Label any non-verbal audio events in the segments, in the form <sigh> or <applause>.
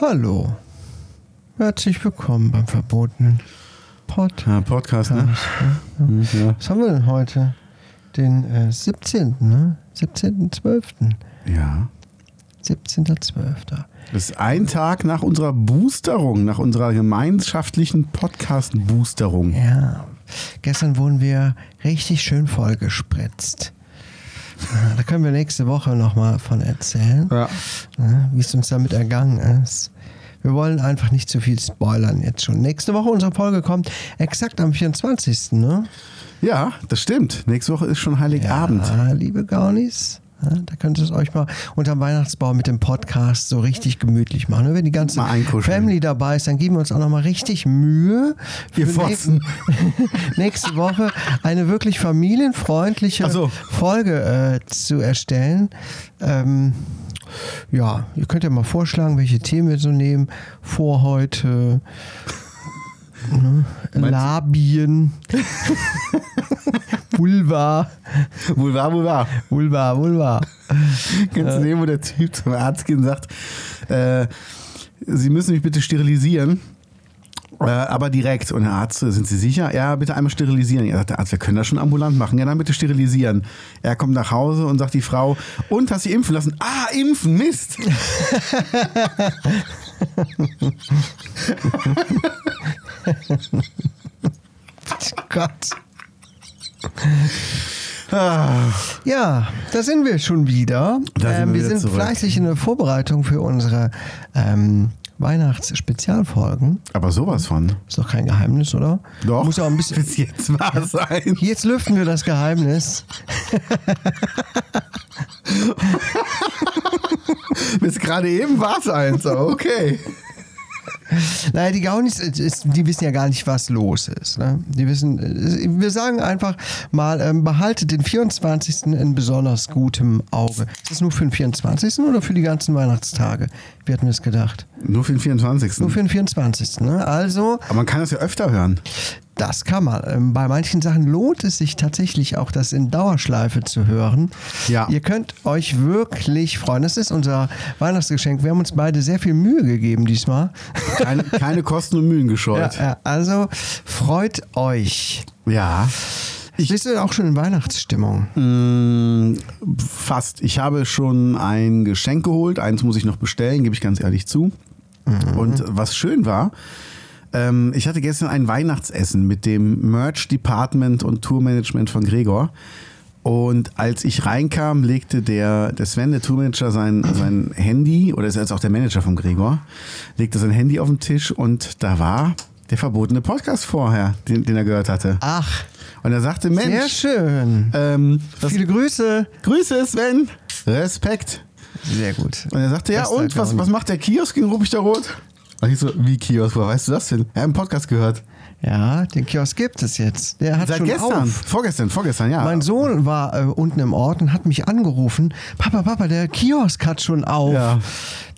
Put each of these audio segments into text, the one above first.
Hallo. Herzlich willkommen beim verbotenen Pod. Ja, Podcast, ne? Hm, ja. Was haben wir denn heute? Den äh, 17., ne? 17.12. ja. 17.12. Das ist ein Tag nach unserer Boosterung, nach unserer gemeinschaftlichen Podcast-Boosterung. Ja. Gestern wurden wir richtig schön vollgespritzt. <laughs> Da können wir nächste Woche nochmal von erzählen, Ja. ne, wie es uns damit ergangen ist. Wir wollen einfach nicht zu viel spoilern jetzt schon. Nächste Woche unsere Folge kommt exakt am 24. Ne? ja, das stimmt. Nächste Woche ist schon Heiligabend. Ja, liebe Gaunis. Da könnt ihr es euch mal unterm Weihnachtsbaum mit dem Podcast so richtig gemütlich machen. Und Wenn die ganze. Family dabei ist, dann geben wir uns auch noch mal richtig Mühe, Ihr Fotzen. <laughs> nächste Woche eine wirklich familienfreundliche so. Folge äh, zu erstellen. Ähm, ja, ihr könnt ja mal vorschlagen, welche Themen wir so nehmen. Vor heute. <laughs> Ne? Labien. <laughs> Vulva. Wohl wahr. Vulva, Vulva. Kennst du den, wo der Typ zum Arzt geht und sagt, äh, Sie müssen mich bitte sterilisieren. Äh, aber direkt. Und der Arzt, sind Sie sicher? Ja, bitte einmal sterilisieren. Er sagt, der Arzt, wir können das schon ambulant machen. Ja, dann bitte sterilisieren. Er kommt nach Hause und sagt die Frau, und hast du impfen lassen? Ah, impfen, Mist. <laughs> Gott. Ah, Ja, da sind wir schon wieder. Ähm, wir wir sind zurück. fleißig in der Vorbereitung für unsere ähm, Weihnachtsspezialfolgen. aber sowas von. Ist doch kein Geheimnis, oder? Doch. Muss ja auch ein bisschen. Bis jetzt wahr sein. Jetzt lüften wir das Geheimnis. <laughs> Bis gerade eben war es eins. Okay. <laughs> <laughs> Naja, die Gaunis, die wissen ja gar nicht, was los ist. Ne? Die wissen, äh, wir sagen einfach mal, ähm, behaltet den 24. in besonders gutem Auge. Ist das nur für den 24. oder für die ganzen Weihnachtstage? Wie hatten wir es gedacht? Nur für den 24. Nur für den 24. Ne? Also, aber man kann das ja öfter hören. Das kann man. Ähm, Bei manchen Sachen lohnt es sich tatsächlich auch, das in Dauerschleife zu hören. Ja. Ihr könnt euch wirklich freuen. Das ist unser Weihnachtsgeschenk. Wir haben uns beide sehr viel Mühe gegeben diesmal. Keine, keine Kosten und Mühen gescheut. ja, also freut euch. Ja. Ich, Bist du auch schon in Weihnachtsstimmung? mh, fast. Ich habe schon ein Geschenk geholt. Eins muss ich noch bestellen, gebe ich ganz ehrlich zu. Und was schön war, ähm, ich hatte gestern ein Weihnachtsessen mit dem Merch Department und Tourmanagement von Gregor. Und als ich reinkam, legte der, der Sven, der Tourmanager, sein, sein Handy, oder ist jetzt auch der Manager von Gregor, legte sein Handy auf den Tisch und da war der verbotene Podcast vorher, den, den er gehört hatte. Ach, Und er sagte, Mensch, sehr schön. ähm, das, Viele Grüße. Grüße Sven, Respekt. Sehr gut. Und er sagte, ja Bester und, was, was macht der Kiosk in Ruppichter Rot? Und ich so, wie Kiosk, woher weißt du das denn? Er hat im Podcast gehört. Ja, den Kiosk gibt es jetzt. Der hat Seit schon gestern, auf. vorgestern, vorgestern, ja. Mein Sohn war äh, unten im Ort und hat mich angerufen. Papa, Papa, der Kiosk hat schon auf. Ja.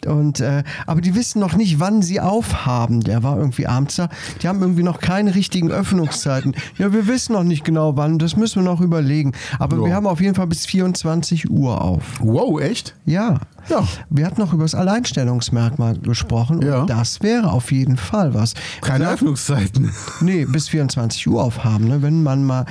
Und, äh, aber die wissen noch nicht, wann sie aufhaben. Der war irgendwie abends da. Die haben irgendwie noch keine richtigen Öffnungszeiten. Ja, wir wissen noch nicht genau wann. Das müssen wir noch überlegen. Aber Ja. wir haben auf jeden Fall bis 24 Uhr auf. wow, echt? Ja. Ja. Wir hatten noch über das Alleinstellungsmerkmal gesprochen. Ja. Und das wäre auf jeden Fall was. Keine Also, Öffnungszeiten. <laughs> Nee, bis 24 Uhr aufhaben, ne? wenn man mal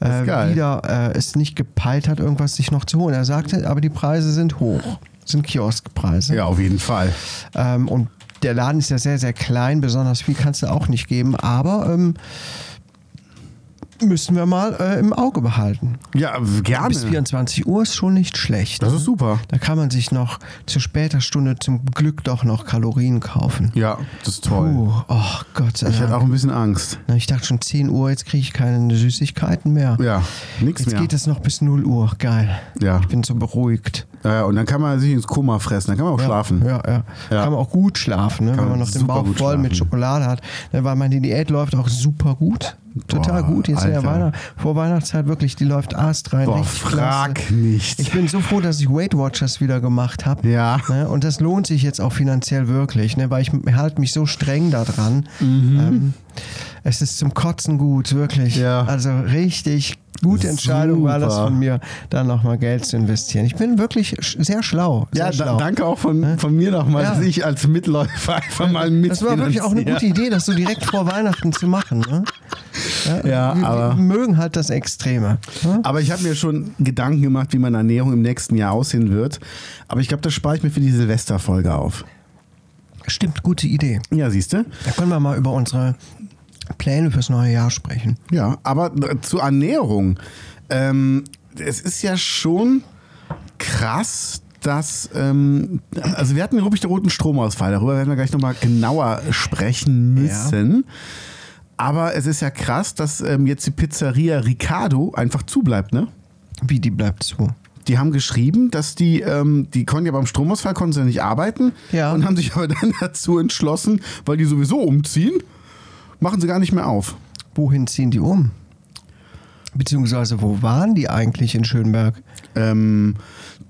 äh, wieder äh, es nicht gepeilt hat, irgendwas sich noch zu holen. Er sagte, aber die Preise sind hoch, sind Kioskpreise. Ja, auf jeden Fall. Ähm, und der Laden ist ja sehr, sehr klein, besonders viel kannst du auch nicht geben, aber ähm, müssen wir mal äh, im Auge behalten. Ja, gerne. Bis 24 Uhr ist schon nicht schlecht. Das ist super. Da kann man sich noch zu später Stunde zum Glück doch noch Kalorien kaufen. Ja, das ist toll. Puh, oh Gott sei Ich hatte Dank. auch ein bisschen Angst. Na, Ich dachte schon 10 Uhr, jetzt kriege ich keine Süßigkeiten mehr. Ja, nichts Jetzt mehr. geht es noch bis 0 Uhr. Geil. Ja. Ich bin so beruhigt. Ja, und dann kann man sich ins Koma fressen, dann kann man auch schlafen. Ja, ja. Ja. Kann man auch gut schlafen, ne? wenn man noch den Bauch voll mit schlafen. Schokolade hat. Ne? Weil meine Diät läuft auch super gut. Total Boah, gut. Jetzt in der Alter. Weihnacht, vor Weihnachtszeit wirklich, die läuft astrein. Boah, frag klasse. nicht. Ich bin so froh, dass ich Weight Watchers wieder gemacht habe. Ja. Ne? Und das lohnt sich jetzt auch finanziell wirklich, ne? weil ich halte mich so streng daran. Mhm. Ähm, es ist zum Kotzen gut, wirklich. Ja. Also richtig gute Entscheidung war das Super. von mir, da nochmal Geld zu investieren. Ich bin wirklich sehr schlau. Sehr Ja, schlau. danke auch von, von mir nochmal, Ja. dass ich als Mitläufer einfach mal mit. Das war wirklich auch eine gute Idee, das so direkt vor Weihnachten zu machen. Ne? Ja, wir, aber- wir mögen halt das Extreme. Ne? Aber ich habe mir schon Gedanken gemacht, wie meine Ernährung im nächsten Jahr aussehen wird. Aber ich glaube, das spare ich mir für die Silvesterfolge auf. Stimmt, gute Idee. Ja, siehst du? Da können wir mal über unsere Pläne fürs neue Jahr sprechen. Ja, aber äh, zur Ernährung. Ähm, es ist ja schon krass, dass, ähm, also wir hatten den Rubik der roten Stromausfall, darüber werden wir gleich nochmal genauer sprechen müssen. Aber es ist ja krass, dass ähm, jetzt die Pizzeria Ricardo einfach zubleibt, ne? Wie die bleibt zu. Die haben geschrieben, dass die, ähm, die konnten ja beim Stromausfall konnten sie nicht arbeiten Ja. und haben sich aber dann <laughs> dazu entschlossen, weil die sowieso umziehen, machen sie gar nicht mehr auf. Wohin ziehen die um? Beziehungsweise, wo waren die eigentlich in Schönberg? Ähm,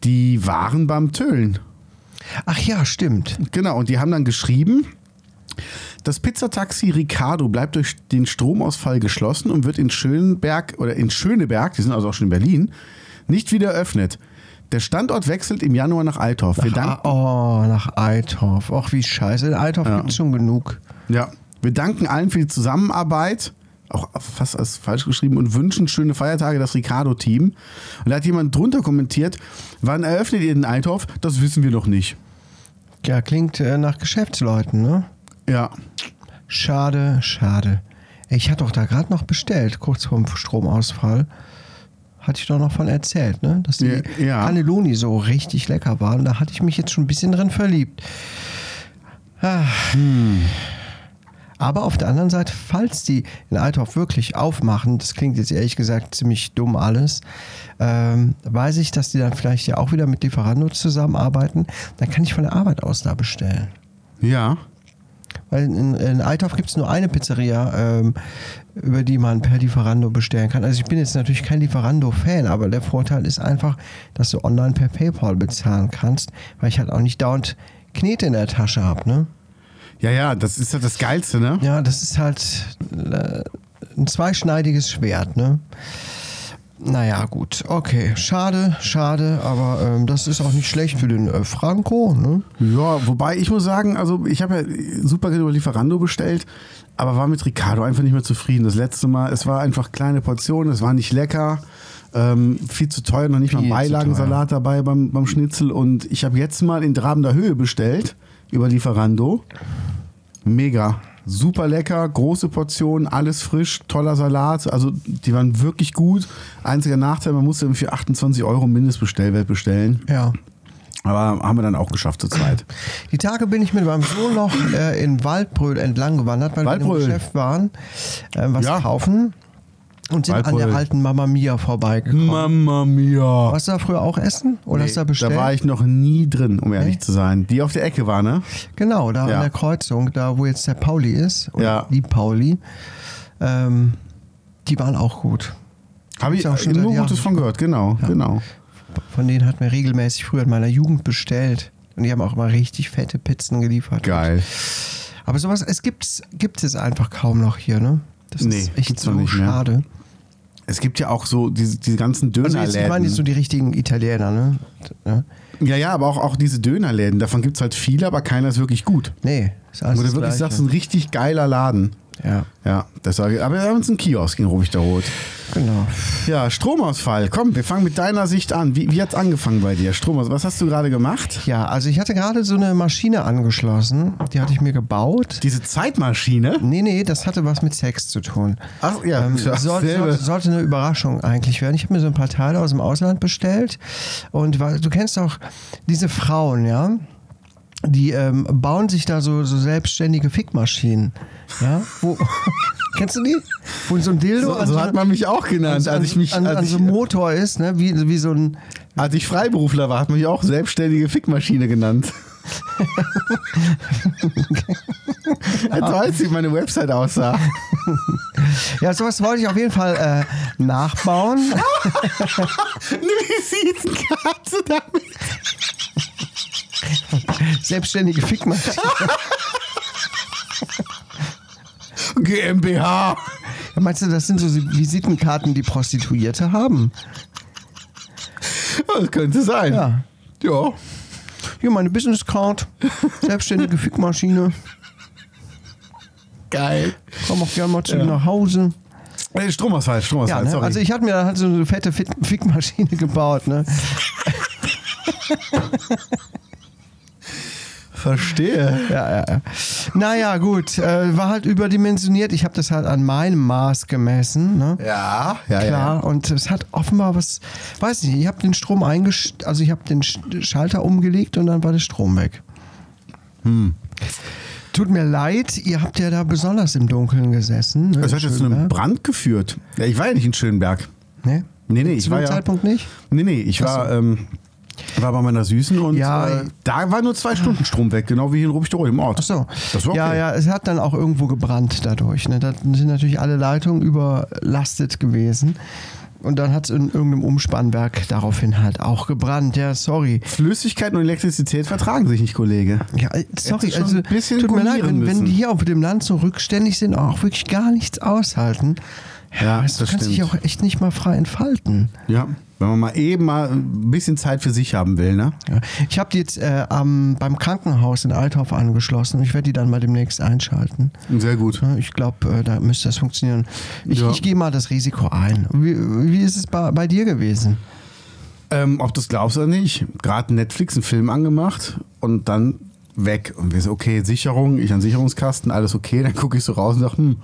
die waren beim Tölen. Ach ja, stimmt. Genau, und die haben dann geschrieben, das Pizzataxi Ricardo bleibt durch den Stromausfall geschlossen und wird in Schönberg oder in Schöneberg, die sind also auch schon in Berlin, nicht wieder eröffnet. Der Standort wechselt im Januar nach Althoff. Wir, danken, oh, nach Eithoff. Ach, wie scheiße. In Eithoff Ja. gibt es schon genug. ja, wir danken allen für die Zusammenarbeit, auch fast als falsch geschrieben, und wünschen schöne Feiertage das Ricardo-Team. Und da hat jemand drunter kommentiert, wann eröffnet ihr den Althoff? Das wissen wir noch nicht. Ja, klingt äh, nach Geschäftsleuten, ne? Ja, Schade, schade. Ich hatte doch da gerade noch bestellt, kurz vorm Stromausfall. Hatte ich doch noch von erzählt, ne? Dass die Ja. Cannelloni so richtig lecker waren. Da hatte ich mich jetzt schon ein bisschen drin verliebt. Ah. Aber auf der anderen Seite, falls die in Althoff wirklich aufmachen, das klingt jetzt ehrlich gesagt ziemlich dumm alles, ähm, weiß ich, dass die dann vielleicht ja auch wieder mit Lieferando zusammenarbeiten. Dann kann ich von der Arbeit aus da bestellen. ja. Weil in, in Althoff gibt es nur eine Pizzeria, ähm, über die man per Lieferando bestellen kann. Also ich bin jetzt natürlich kein Lieferando-Fan, aber der Vorteil ist einfach, dass du online per PayPal bezahlen kannst, weil ich halt auch nicht dauernd Knete in der Tasche habe. Ne? Ja, ja, das ist ja das Geilste, ne? Ja, das ist halt äh, ein zweischneidiges Schwert. Ne? Naja, gut. Okay, schade, schade, aber ähm, das ist auch nicht schlecht für den äh, Franco. Ne? Ja, wobei ich muss sagen, also ich habe ja super gerne über Lieferando bestellt, aber war mit Ricardo einfach nicht mehr zufrieden. Das letzte Mal, es war einfach kleine Portionen, es war nicht lecker, ähm, viel zu teuer, noch nicht mal Viel zu Beilagensalat dabei beim, beim Schnitzel. Und ich habe jetzt mal in Trabender Höhe bestellt über Lieferando. Mega. Super lecker, große Portionen, alles frisch, toller Salat. Also die waren wirklich gut. Einziger Nachteil, man musste für 28 Euro Mindestbestellwert bestellen. Ja. Aber haben wir dann auch geschafft zu zweit. Die Tage bin ich mit meinem Sohn noch äh, in Waldbröl entlang gewandert, weil wir Waldbröl. im Geschäft waren, äh, was Ja. kaufen und sind an Waldbröl. der alten Mama Mia vorbeigekommen. Mama mia. Warst du da früher auch essen? Oder hast du da bestellt? da war ich noch nie drin, um ehrlich Nee? zu sein. Die auf der Ecke war, ne? Genau, da Ja. an der Kreuzung, da wo jetzt der Pauli ist. Ja. Die Pauli. Ähm, die waren auch gut. Habe ich Ist auch schon seit nur Gutes von gehört, genau, genau. Von denen hatten wir regelmäßig früher in meiner Jugend bestellt. Und die haben auch immer richtig fette Pizzen geliefert. Geil. Aber sowas, es gibt es einfach kaum noch hier, ne? Das Nee, ist echt so nicht mehr. Es gibt ja auch so diese, diese ganzen Also jetzt, Dönerläden. meine jetzt so die richtigen Italiener, ne? Ja. ja, ja, aber auch, auch diese Dönerläden. Davon gibt es halt viele, aber keiner ist wirklich gut. Nee, ist alles Wo du wirklich Gleiche. sagst, ein richtig geiler Laden. Ja, Ja, das sage ich. Aber wir haben uns einen Kiosk in Rubichteroth. genau. Ja, Stromausfall. Komm, wir fangen mit deiner Sicht an. Wie, wie hat es angefangen bei dir? Stromausfall. Was hast du gerade gemacht? Ja, also ich hatte gerade so eine Maschine angeschlossen, die hatte ich mir gebaut. Diese Zeitmaschine? Nee, nee, das hatte was mit Sex zu tun. Ach ja, Ähm, soll, soll, sollte eine Überraschung eigentlich werden. Ich habe mir so ein paar Teile aus dem Ausland bestellt. Und du kennst auch diese Frauen, ja? Die ähm, bauen sich da so, so selbstständige Fickmaschinen. Ja? Wo, <laughs> kennst du die? Wo so ein Dildo So, an so hat man mich auch genannt, an, als ich mich, an, an als so ich, einem Motor ist, ne? wie, wie so ein. als ich Freiberufler war, hat man mich auch selbstständige Fickmaschine genannt. <laughs> Jetzt weiß ich, wie meine Website aussah. Ja, sowas wollte ich auf jeden Fall äh, nachbauen. <laughs> Eine Visitenkarte damit. <laughs> Selbstständige Fickmaschine. <laughs> GmbH. Ja, meinst du, das sind so Visitenkarten, die Prostituierte haben? Das könnte sein. Ja. Ja. Hier meine Business Card, selbstständige Fickmaschine. Geil. Komm auch gerne mal zu mir nach Hause. Äh, Stromausfall, Stromausfall, Ja, ne? sorry. also ich hatte mir halt so eine fette Fick- Fickmaschine <laughs> gebaut. Ne? Verstehe. Ja, ja, ja. Naja, gut, äh, war halt überdimensioniert. Ich habe das halt an meinem Maß gemessen. Ne? Ja, ja, Klar, ja. und es hat offenbar was, weiß nicht, ich habe den Strom eingestellt, also ich habe den Sch- Schalter umgelegt und dann war der Strom weg. Hm. Tut mir leid, ihr habt ja da besonders im Dunkeln gesessen. Ne, Das hat jetzt zu einem. Brand geführt. Ja, ich war ja nicht in Schönberg. Nee? Nee, nee, ich war ja. Zeitpunkt nicht? Nee, nee, ich war, ähm, war bei meiner Süßen und Ja, äh, da war nur zwei Stunden Strom weg, genau wie hier in Rubichteroth im Ort. Ach so. Das war okay. Ja, ja, es hat dann auch irgendwo gebrannt dadurch. Ne? Da sind natürlich alle Leitungen überlastet gewesen. Und dann hat es in irgendeinem Umspannwerk daraufhin halt auch gebrannt. Ja, sorry. Flüssigkeit und Elektrizität vertragen sich nicht, Kollege. Ja, äh, sorry, also ein bisschen tut mir leid, wenn, wenn die hier auf dem Land so rückständig sind, auch wirklich gar nichts aushalten. Ja, weißt, du das kannst dich stimmt. auch echt nicht mal frei entfalten. Ja, wenn man mal eben mal ein bisschen Zeit für sich haben will, ne? Ja. Ich habe die jetzt äh, am, beim Krankenhaus in Althoff angeschlossen und ich werde die dann mal demnächst einschalten. Sehr gut. Ich glaube, äh, da müsste das funktionieren. Ich, Ja. ich gehe mal das Risiko ein. Wie, wie ist es bei, bei dir gewesen? Ähm, ob du es glaubst oder nicht, gerade Netflix einen Film angemacht und dann weg. Und wir so, okay, Sicherung, ich an Sicherungskasten, alles okay. <laughs> Dann gucke ich so raus und sage, hm,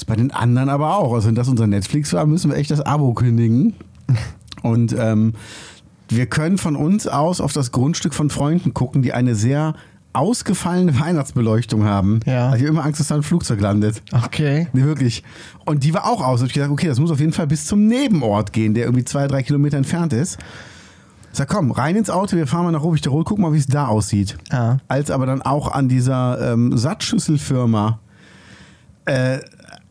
ist bei den anderen aber auch. Also wenn das unser Netflix war, müssen wir echt das Abo kündigen. <laughs> Und ähm, wir können von uns aus auf das Grundstück von Freunden gucken, die eine sehr ausgefallene Weihnachtsbeleuchtung haben. Ja. Also ich habe immer Angst, dass da ein Flugzeug landet. Okay. Nee, wirklich. Und die war auch aus. Und ich gesagt, okay, das muss auf jeden Fall bis zum Nebenort gehen, der irgendwie zwei, drei Kilometer entfernt ist. Ich sag, komm, rein ins Auto, wir fahren mal nach Rubichteroth, guck mal, wie es da aussieht. Ja. Als aber dann auch an dieser ähm, Sattschüsselfirma äh,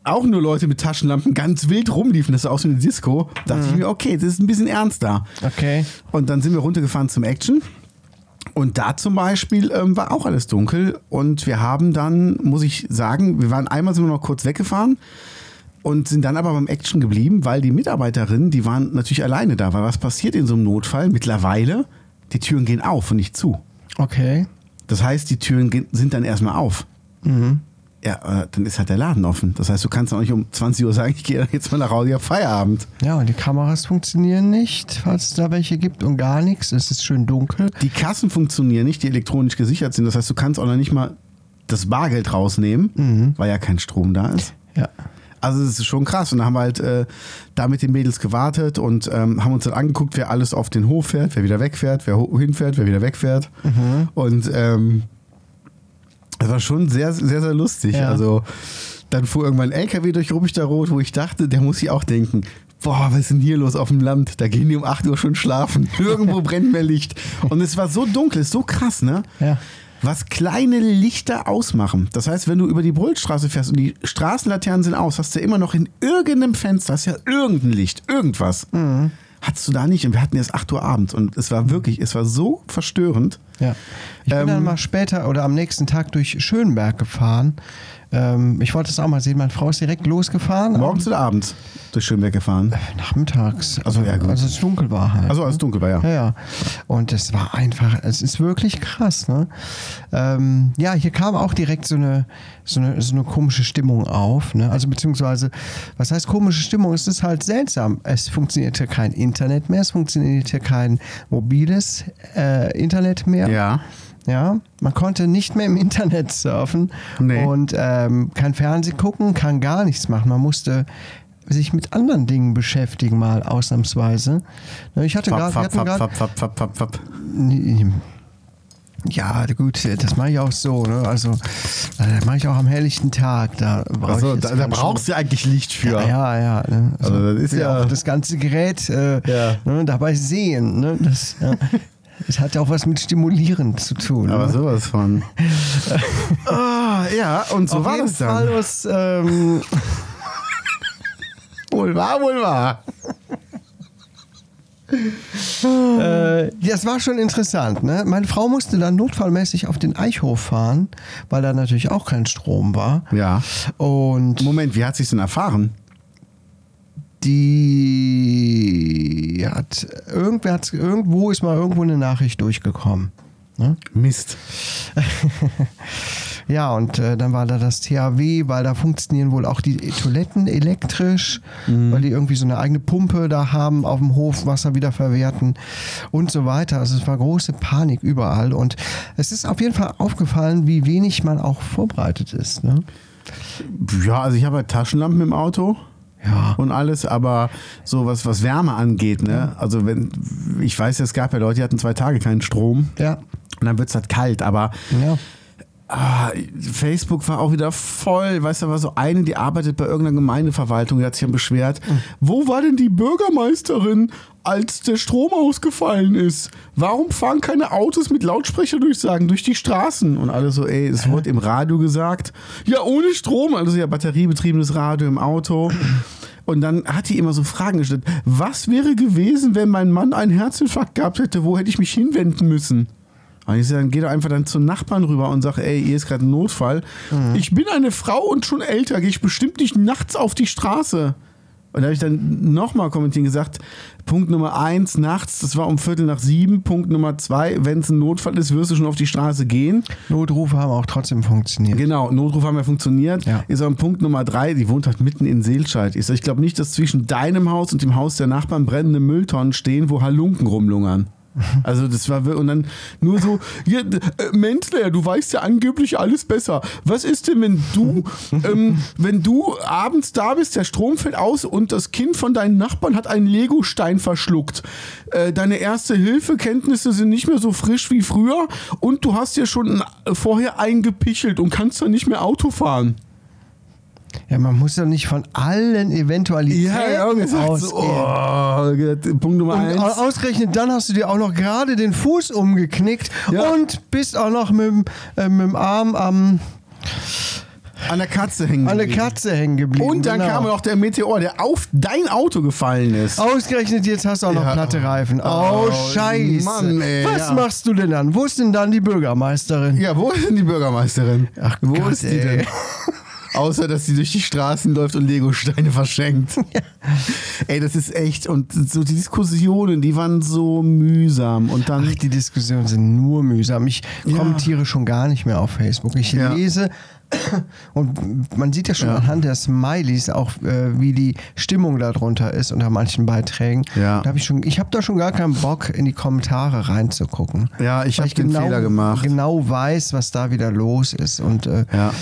auch nur Leute mit Taschenlampen ganz wild rumliefen, das sah aus wie eine Disco, dachte ich mir, okay, das ist ein bisschen ernster. Okay. Und dann sind wir runtergefahren zum Action. Und da zum Beispiel ähm, war auch alles dunkel. Und wir haben dann, muss ich sagen, wir waren einmal sind wir noch kurz weggefahren und sind dann aber beim Action geblieben, weil die Mitarbeiterinnen, die waren natürlich alleine da. Weil was passiert in so einem Notfall? Mittlerweile, die Türen gehen auf und nicht zu. Okay. Das heißt, die Türen sind dann erstmal auf. Ja, äh, dann ist halt der Laden offen. Das heißt, du kannst auch nicht um 20 Uhr sagen, ich gehe jetzt mal nach Hause, ich hab Feierabend. Ja, und die Kameras funktionieren nicht, falls es da welche gibt und gar nichts. Es ist schön dunkel. Die Kassen funktionieren nicht, die elektronisch gesichert sind. Das heißt, du kannst auch noch nicht mal das Bargeld rausnehmen, weil ja kein Strom da ist. Ja. Also es ist schon krass. Und dann haben wir halt äh, da mit den Mädels gewartet und ähm, haben uns dann angeguckt, wer alles auf den Hof fährt, wer wieder wegfährt, wer hinfährt, wer wieder wegfährt. Und ähm, es war schon sehr, sehr, sehr lustig. Ja. Also dann fuhr irgendwann ein LKW durch Rubichteroth, wo ich dachte, der muss sich auch denken, boah, was ist denn hier los auf dem Land? Da gehen die um 8 Uhr schon schlafen. <laughs> Irgendwo brennt mehr Licht. Und es war so dunkel, ist so krass, ne? Ja. Was kleine Lichter ausmachen. Das heißt, wenn du über die Brüllstraße fährst und die Straßenlaternen sind aus, hast du immer noch in irgendeinem Fenster, hast ja irgendein Licht, irgendwas. Hattest du da nicht und wir hatten erst 8 Uhr abends und es war wirklich, es war so verstörend. Ja. Ich bin Ähm, dann mal später oder am nächsten Tag durch Schönberg gefahren. Ähm, ich wollte es auch mal sehen. Meine Frau ist direkt losgefahren. Morgens oder abends durch Schönberg gefahren? Nachmittags. Also, ja, gut. als es dunkel war halt. Also als es dunkel war, ja. Ja, ja. Und es war einfach, es ist wirklich krass. Ne? Ähm, ja, hier kam auch direkt so eine, so eine, so eine komische Stimmung auf. Ne? Also beziehungsweise, was heißt komische Stimmung? Es ist halt seltsam. Es funktionierte kein Internet mehr, es funktionierte kein mobiles äh, Internet mehr. Ja. Ja, man konnte nicht mehr im Internet surfen Nee. und ähm, kein Fernsehen gucken, kann gar nichts machen. Man musste sich mit anderen Dingen beschäftigen, mal ausnahmsweise. Ne, Ich hatte gerade, ja, gut, das mache ich auch so. Ne? Also, das mache ich auch am helllichten Tag. Da, brauche Also, da, da brauchst du eigentlich Licht für. Strom. Ja, ja. Ne? Also, das ist ja- auch das ganze Gerät äh, Ja. ne, dabei sehen. Ne? Das, ja. <laughs> Es hat ja auch was mit Stimulieren zu tun. Aber ne? sowas von. <laughs> Ah, ja, und so Auf war jeden das dann. Fall was, ähm, <laughs> Wohl wahr, wohl wahr. Äh, das war schon interessant. Ne? Meine Frau musste dann notfallmäßig auf den Eichhof fahren, weil da natürlich auch kein Strom war. Ja. Und Moment, wie hat sie es denn erfahren? Die hat irgendwer hat irgendwo ist mal irgendwo eine Nachricht durchgekommen. Ne? Mist. <laughs> Ja, und äh, dann war da das THW, weil da funktionieren wohl auch die Toiletten elektrisch, weil die irgendwie so eine eigene Pumpe da haben auf dem Hof, Wasser wieder verwerten und so weiter. Also es war große Panik überall und es ist auf jeden Fall aufgefallen, wie wenig man auch vorbereitet ist. Ne? Ja, also ich habe halt Taschenlampen im Auto. Ja. Und alles, aber so was, was Wärme angeht, ne? Also wenn, ich weiß, es gab ja Leute, die hatten zwei Tage keinen Strom. Ja. Und dann wird es halt kalt, aber Ja. Ah, Facebook war auch wieder voll. Weißt du, da war so eine, die arbeitet bei irgendeiner Gemeindeverwaltung, die hat sich dann beschwert. Wo war denn die Bürgermeisterin, als der Strom ausgefallen ist? Warum fahren keine Autos mit Lautsprecherdurchsagen durch die Straßen? Und alle so, ey, es wurde im Radio gesagt. Ja, ohne Strom, also ja, batteriebetriebenes Radio im Auto. Und dann hat die immer so Fragen gestellt. Was wäre gewesen, wenn mein Mann einen Herzinfarkt gehabt hätte? Wo hätte ich mich hinwenden müssen? Und ich sag, dann geh doch einfach dann zum Nachbarn rüber und sag, ey, hier ist gerade ein Notfall. Ich bin eine Frau und schon älter, gehe ich bestimmt nicht nachts auf die Straße. Und da habe ich dann nochmal kommentiert und gesagt, Punkt Nummer eins, nachts, das war um Viertel nach sieben. Punkt Nummer zwei, wenn es ein Notfall ist, wirst du schon auf die Straße gehen. Notrufe haben auch trotzdem funktioniert. Genau, Notruf haben ja funktioniert. Ja. Ist auch Punkt Nummer drei, die wohnt halt mitten in Seelscheid. Ich, ich glaube nicht, dass zwischen deinem Haus und dem Haus der Nachbarn brennende Mülltonnen stehen, wo Halunken rumlungern. Also das war und dann nur so, ja, äh, Menzler, du weißt ja angeblich alles besser. Was ist denn, wenn du, ähm, wenn du abends da bist, der Strom fällt aus und das Kind von deinen Nachbarn hat einen Legostein verschluckt. Äh, deine erste Hilfekenntnisse sind nicht mehr so frisch wie früher und du hast ja schon äh, vorher eingepichelt und kannst dann nicht mehr Auto fahren. Ja, man muss ja nicht von allen Eventualitäten ausgehen. oh, Punkt Nummer Und eins. au- ausgerechnet dann hast du dir auch noch gerade den Fuß umgeknickt Ja. und bist auch noch mit, dem- äh, mit dem Arm am, An der Katze hängen. an der geblieben. Katze hängen geblieben. Und dann genau. kam noch der Meteor, der auf dein Auto gefallen ist. Ausgerechnet jetzt hast du auch noch Ja. platte Reifen. Oh, Oh, Scheiße. Mann, ey, Was ja. machst du denn dann? Wo ist denn dann die Bürgermeisterin? Ja, wo ist denn die Bürgermeisterin? Ach wo Gott, ist die ey. denn? <laughs> Außer, dass sie durch die Straßen läuft und Legosteine verschenkt. <laughs> Ey, das ist echt. Und so die Diskussionen, die waren so mühsam. Und dann. Ach, die Diskussionen sind nur mühsam. Ich Ja. kommentiere schon gar nicht mehr auf Facebook. Ich Ja. lese <coughs> und man sieht ja schon Ja. anhand der Smileys auch, äh, wie die Stimmung darunter ist unter manchen Beiträgen. Ja. Da hab ich schon, ich habe da schon gar keinen Bock, in die Kommentare reinzugucken. Ja, ich Weil hab den Fehler gemacht. genau weiß, was da wieder los ist. Und äh, Ja.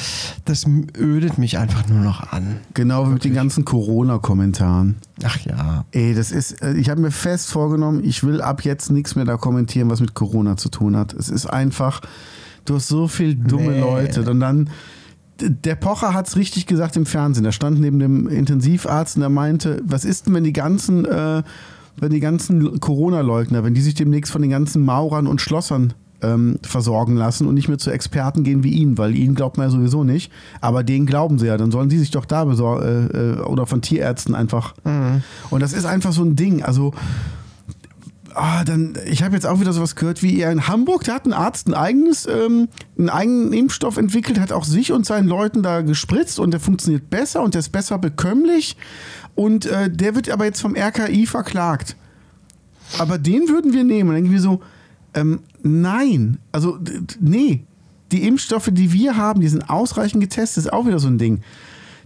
das ödet mich einfach nur noch an. Genau wie mit den ganzen Corona-Kommentaren. Ach ja. Ey, das ist, äh, ich habe mir fest vorgenommen, ich will ab jetzt nichts mehr da kommentieren, was mit Corona zu tun hat. Es ist einfach, du hast so viel dumme Nee. Leute. Und dann, der Pocher hat es richtig gesagt im Fernsehen. Da stand neben dem Intensivarzt und er meinte, was ist denn, wenn die ganzen, äh, wenn die ganzen Corona-Leugner, wenn die sich demnächst von den ganzen Maurern und Schlossern ähm, versorgen lassen und nicht mehr zu Experten gehen wie ihn, weil ihnen glaubt man ja sowieso nicht. Aber denen glauben sie ja. Dann sollen sie sich doch da besorgen äh, äh, oder von Tierärzten einfach. Und das ist einfach so ein Ding. Also ah, dann, ich habe jetzt auch wieder sowas gehört, wie er in Hamburg, da hat ein Arzt ein eigenes, ähm, einen eigenen Impfstoff entwickelt, hat auch sich und seinen Leuten da gespritzt und der funktioniert besser und der ist besser bekömmlich und äh, der wird aber jetzt vom RKI verklagt. Aber den würden wir nehmen. Und dann denken wir so, ähm, nein, also nee, die Impfstoffe, die wir haben, die sind ausreichend getestet, ist auch wieder so ein Ding.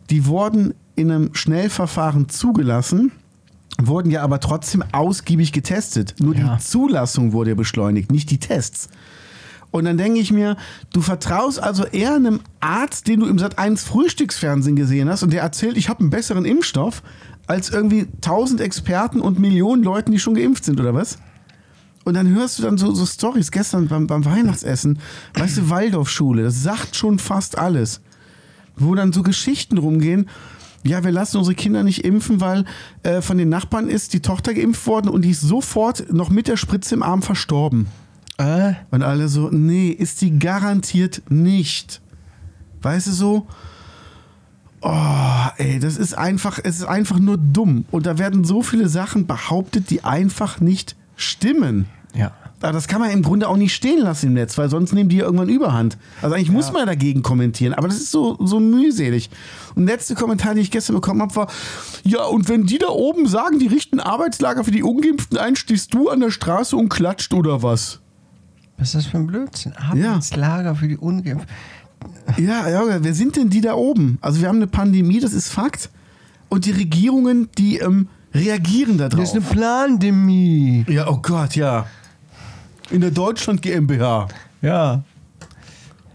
Die wurden in einem Schnellverfahren zugelassen, wurden ja aber trotzdem ausgiebig getestet. Nur Ja. die Zulassung wurde ja beschleunigt, nicht die Tests. Und dann denke ich mir, du vertraust also eher einem Arzt, den du im Sat 1 Frühstücksfernsehen gesehen hast und der erzählt, ich habe einen besseren Impfstoff, als irgendwie tausend Experten und Millionen Leuten, die schon geimpft sind, oder was? Und dann hörst du dann so, so Stories gestern beim, beim Weihnachtsessen, weißt du, Waldorfschule, das sagt schon fast alles. Wo dann so Geschichten rumgehen, ja, wir lassen unsere Kinder nicht impfen, weil äh, von den Nachbarn ist die Tochter geimpft worden und die ist sofort noch mit der Spritze im Arm verstorben. Äh? Und alle so, nee, ist die garantiert nicht. Weißt du so? Oh, ey, das ist einfach, es ist einfach nur dumm. Und da werden so viele Sachen behauptet, die einfach nicht stimmen. Ja. Aber das kann man im Grunde auch nicht stehen lassen im Netz, weil sonst nehmen die ja irgendwann Überhand. Also eigentlich muss man dagegen kommentieren, aber das ist so, so mühselig. Und der letzte Kommentar, den ich gestern bekommen habe, war, ja, und wenn die da oben sagen, die richten Arbeitslager für die Ungeimpften ein, stehst du an der Straße und klatscht oder was? Was ist das für ein Blödsinn? Arbeitslager für die Ungeimpften. Ja, ja, wer sind denn die da oben? Also wir haben eine Pandemie, das ist Fakt. Und die Regierungen, die ähm, reagieren da Das drauf. ist eine Plandemie. ja, oh Gott, ja. In der Deutschland GmbH. Ja.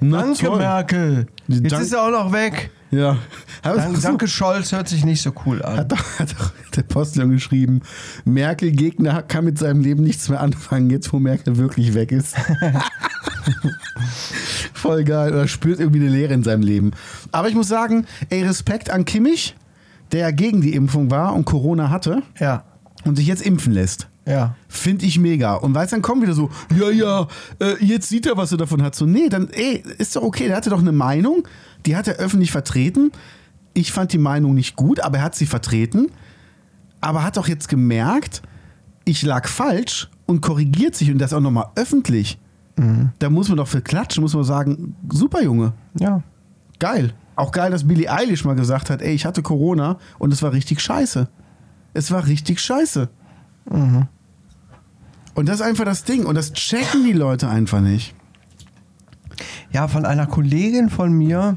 Na, Danke, toll. Merkel. Jetzt Dank- ist er auch noch weg. Ja. Dank, danke, Scholz, hört sich nicht so cool an. Hat doch, hat doch der Postillon geschrieben, Merkel-Gegner kann mit seinem Leben nichts mehr anfangen, jetzt wo Merkel wirklich weg ist. <laughs> Voll geil. Oder spürt irgendwie eine Leere in seinem Leben. Aber ich muss sagen, ey, Respekt an Kimmich, der ja gegen die Impfung war und Corona hatte Ja. und sich jetzt impfen lässt. Ja. Finde ich mega. Und weißt dann kommen wieder so, ja, ja, äh, jetzt sieht er, was er davon hat. So, nee, dann, ey, ist doch okay. Der hatte doch eine Meinung, die hat er öffentlich vertreten. Ich fand die Meinung nicht gut, aber er hat sie vertreten. Aber hat doch jetzt gemerkt, ich lag falsch und korrigiert sich und das auch nochmal öffentlich. Da muss man doch für klatschen, muss man sagen, super Junge, Ja. geil. Auch geil, dass Billie Eilish mal gesagt hat, ey, ich hatte Corona und es war richtig scheiße. Es war richtig scheiße. Und das ist einfach das Ding. Und das checken die Leute einfach nicht. Ja, von einer Kollegin von mir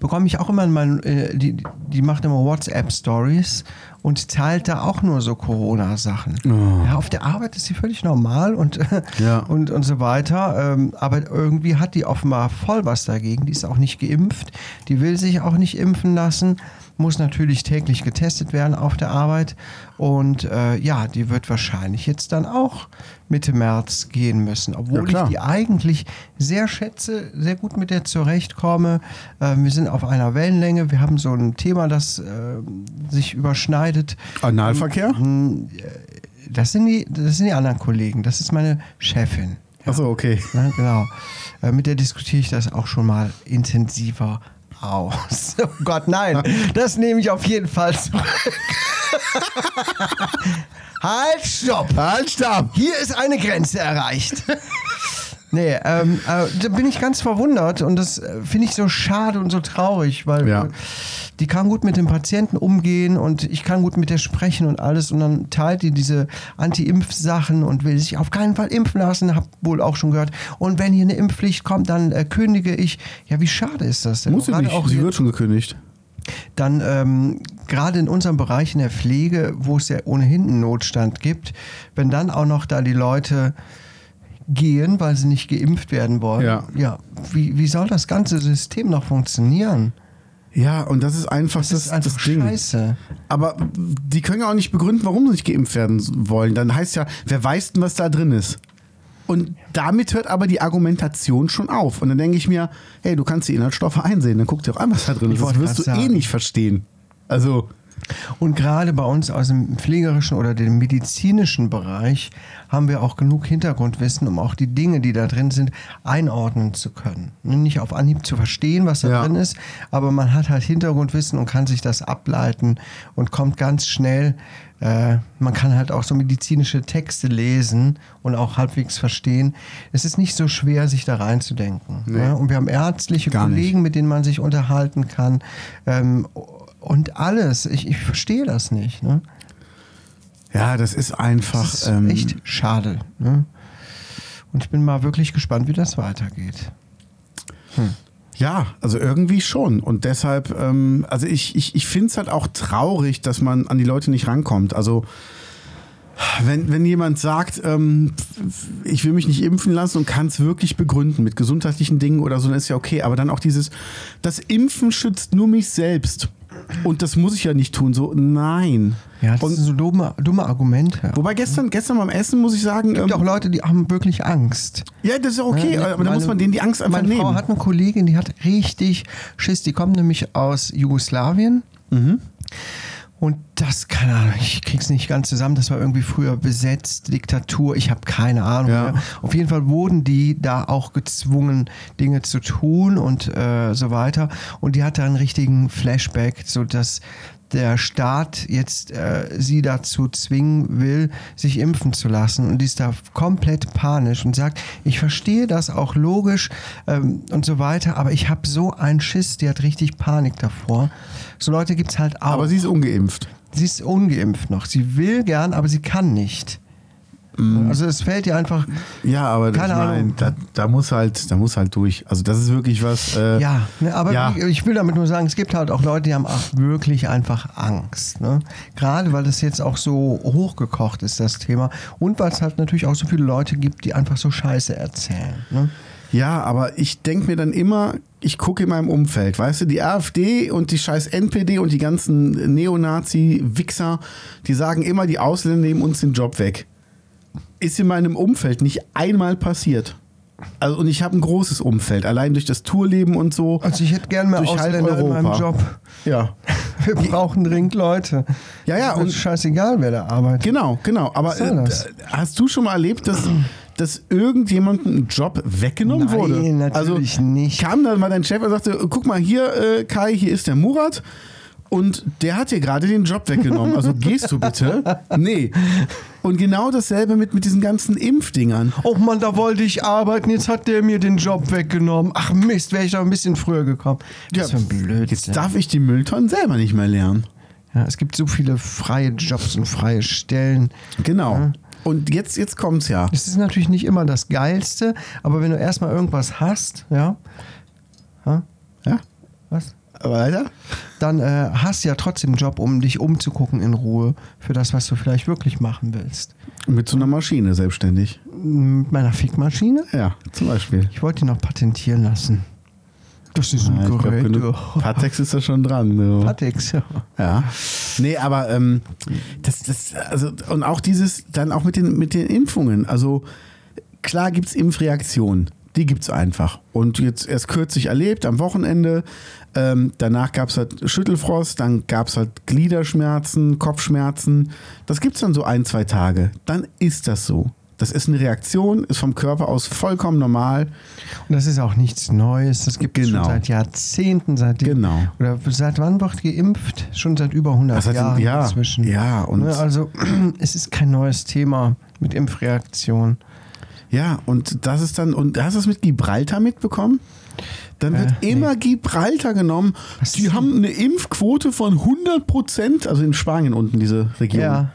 bekomme ich auch immer mein, äh, die, die macht immer WhatsApp-Stories und teilt da auch nur so Corona-Sachen. Ja, auf der Arbeit ist sie völlig normal und, <laughs> Ja. und, und so weiter. Ähm, aber irgendwie hat die offenbar voll was dagegen. Die ist auch nicht geimpft. Die will sich auch nicht impfen lassen. Muss natürlich täglich getestet werden auf der Arbeit. Und äh, ja, die wird wahrscheinlich jetzt dann auch Mitte März gehen müssen. Obwohl Ja, ich die eigentlich sehr schätze, sehr gut mit der zurechtkomme. Ähm, wir sind auf einer Wellenlänge. Wir haben so ein Thema, das äh, sich überschneidet. Analverkehr? Das sind, die, das sind die anderen Kollegen. Das ist meine Chefin. Achso, okay. Ja, genau. Äh, mit der diskutiere ich das auch schon mal intensiver aus. <laughs> Oh Gott, nein. Das nehme ich auf jeden Fall zurück. <laughs> halt, stopp. Halt, stopp! Hier ist eine Grenze erreicht. Nee, ähm, äh, da bin ich ganz verwundert und das äh, finde ich so schade und so traurig, weil Ja. äh, die kann gut mit dem Patienten umgehen und ich kann gut mit der sprechen und alles und dann teilt die diese Anti-Impf-Sachen und will sich auf keinen Fall impfen lassen, hab wohl auch schon gehört. Und wenn hier eine Impfpflicht kommt, dann äh, kündige ich. Ja, wie schade ist das denn? Muss sie nicht. auch Sie wird schon gekündigt. dann ähm, gerade in unserem Bereich in der Pflege, wo es ja ohnehin einen Notstand gibt, wenn dann auch noch da die Leute gehen, weil sie nicht geimpft werden wollen, Ja. ja wie, wie soll das ganze System noch funktionieren? Ja, und das ist einfach das, Das ist einfach das Ding. scheiße. Aber die können ja auch nicht begründen, warum sie nicht geimpft werden wollen. Dann heißt ja, wer weiß denn, was da drin ist? Und damit hört aber die Argumentation schon auf. Und dann denke ich mir, hey, du kannst die Inhaltsstoffe einsehen, dann guck dir auch an, was da drin ist. Das wirst du eh sagen. nicht verstehen. Also, Und gerade bei uns aus dem pflegerischen oder dem medizinischen Bereich haben wir auch genug Hintergrundwissen, um auch die Dinge, die da drin sind, einordnen zu können. Nicht auf Anhieb zu verstehen, was da Ja. drin ist, aber man hat halt Hintergrundwissen und kann sich das ableiten und kommt ganz schnell äh, man kann halt auch so medizinische Texte lesen und auch halbwegs verstehen. Es ist nicht so schwer, sich da reinzudenken. Ne? Und wir haben ärztliche Gar nicht. Kollegen, mit denen man sich unterhalten kann. Ähm, und alles. Ich, ich verstehe das nicht. Ne? Ja, das ist einfach. Das ist ähm, echt schade. Ne? Und ich bin mal wirklich gespannt, wie das weitergeht. Ja, also irgendwie schon. Und deshalb, ähm, also ich, ich, ich finde es halt auch traurig, dass man an die Leute nicht rankommt. Also wenn, wenn jemand sagt, ähm, ich will mich nicht impfen lassen und kann es wirklich begründen mit gesundheitlichen Dingen oder so, dann ist ja okay. Aber dann auch dieses, das Impfen schützt nur mich selbst. Und das muss ich ja nicht tun. So, nein. Ja, das und, sind so dumme, dumme Argumente. wobei gestern, gestern beim Essen muss ich sagen, Es gibt ähm, auch Leute, die haben wirklich Angst. ja, das ist ja okay, Ja, aber da meine- muss man denen die Angst einfach Meine nehmen. Frau hat eine Kollegin, die hat richtig Schiss. Die kommt nämlich aus Jugoslawien. Mhm. Und das, keine Ahnung, ich krieg's nicht ganz zusammen. Das war irgendwie früher besetzt, Diktatur, ich habe keine Ahnung. Ja. mehr. Auf jeden Fall wurden die da auch gezwungen, Dinge zu tun und äh, so weiter. Und die hatte einen richtigen Flashback, sodass der Staat jetzt äh, sie dazu zwingen will, sich impfen zu lassen. Und die ist da komplett panisch und sagt, ich verstehe das auch logisch ähm, und so weiter, aber ich habe so einen Schiss, die hat richtig Panik davor. So Leute gibt's halt auch. aber sie ist ungeimpft. Sie ist ungeimpft noch. Sie will gern, aber sie kann nicht. Also es fällt ihr einfach. Ja, aber Keine Ahnung. nein, da, da muss halt, da muss halt durch. Also das ist wirklich was. Äh, Ja, ne, aber Ja. wie- ich will damit nur sagen, es gibt halt auch Leute, die haben auch wirklich einfach Angst. Ne? Gerade weil das jetzt auch so hochgekocht ist, das Thema. Und weil es halt natürlich auch so viele Leute gibt, die einfach so Scheiße erzählen. Ne? Ja, aber ich denke mir dann immer, ich gucke in meinem Umfeld, weißt du, die AfD und die scheiß NPD und die ganzen Neonazi-Wichser, die sagen immer, die Ausländer nehmen uns den Job weg. Ist in meinem Umfeld nicht einmal passiert. Also, und ich habe ein großes Umfeld, allein durch das Tourleben und so. Also ich hätte gern mehr Durch halb Ausländer in meinem Europa. Job. Ja. <laughs> Wir brauchen dringend Leute. Ja, ja, Ist und- scheißegal, wer da arbeitet. Genau, genau. Aber äh, hast du schon mal erlebt, dass, dass irgendjemandem ein Job weggenommen Nein, wurde? natürlich also, nicht. Kam dann mal dein Chef und sagte, guck mal hier, äh, Kai, hier ist der Murat. Und der hat dir gerade den Job weggenommen. Also gehst du bitte? Nee. Und genau dasselbe mit, mit diesen ganzen Impfdingern. Oh Mann, da wollte ich arbeiten, jetzt hat der mir den Job weggenommen. Ach Mist, wäre ich doch ein bisschen früher gekommen. Das ist für ein Blödsinn. Jetzt darf ich die Mülltonnen selber nicht mehr lernen. Ja, es gibt so viele freie Jobs und freie Stellen. Genau. Und jetzt, jetzt kommt's ja. Es ist natürlich nicht immer das Geilste, aber wenn du erstmal irgendwas hast, ja, Ja? was? Weiter? Dann äh, hast du ja trotzdem einen Job, um dich umzugucken in Ruhe für das, was du vielleicht wirklich machen willst. Mit so einer Maschine selbstständig. Mit meiner Fickmaschine? Ja, zum Beispiel. Ich wollte die noch patentieren lassen. Das ist ein Ja, ich glaub, Gerät. genug Patex ist da schon dran. So. Patex, ja. Ja. Nee, aber ähm, das, das, also, und auch dieses, dann auch mit den, mit den Impfungen. Also klar gibt es Impfreaktionen. Die gibt es einfach. Und jetzt erst kürzlich erlebt, am Wochenende. Ähm, danach gab es halt Schüttelfrost, dann gab es halt Gliederschmerzen, Kopfschmerzen. Das gibt es dann so ein, zwei Tage. Dann ist das so. Das ist eine Reaktion, ist vom Körper aus vollkommen normal. Und das ist auch nichts Neues. Das gibt es Genau. schon seit Jahrzehnten. Seitdem, Genau. Oder seit wann wird geimpft? Schon seit über 100 Das hat- Jahren ja, inzwischen. ja, und- Ne, also <clears throat> es ist kein neues Thema mit Impfreaktion. Ja, und das ist dann, und hast du es mit Gibraltar mitbekommen? Dann wird Äh, immer Gibraltar genommen. Was Die haben eine Impfquote von 100 Prozent, also in Spanien unten diese Region. Ja.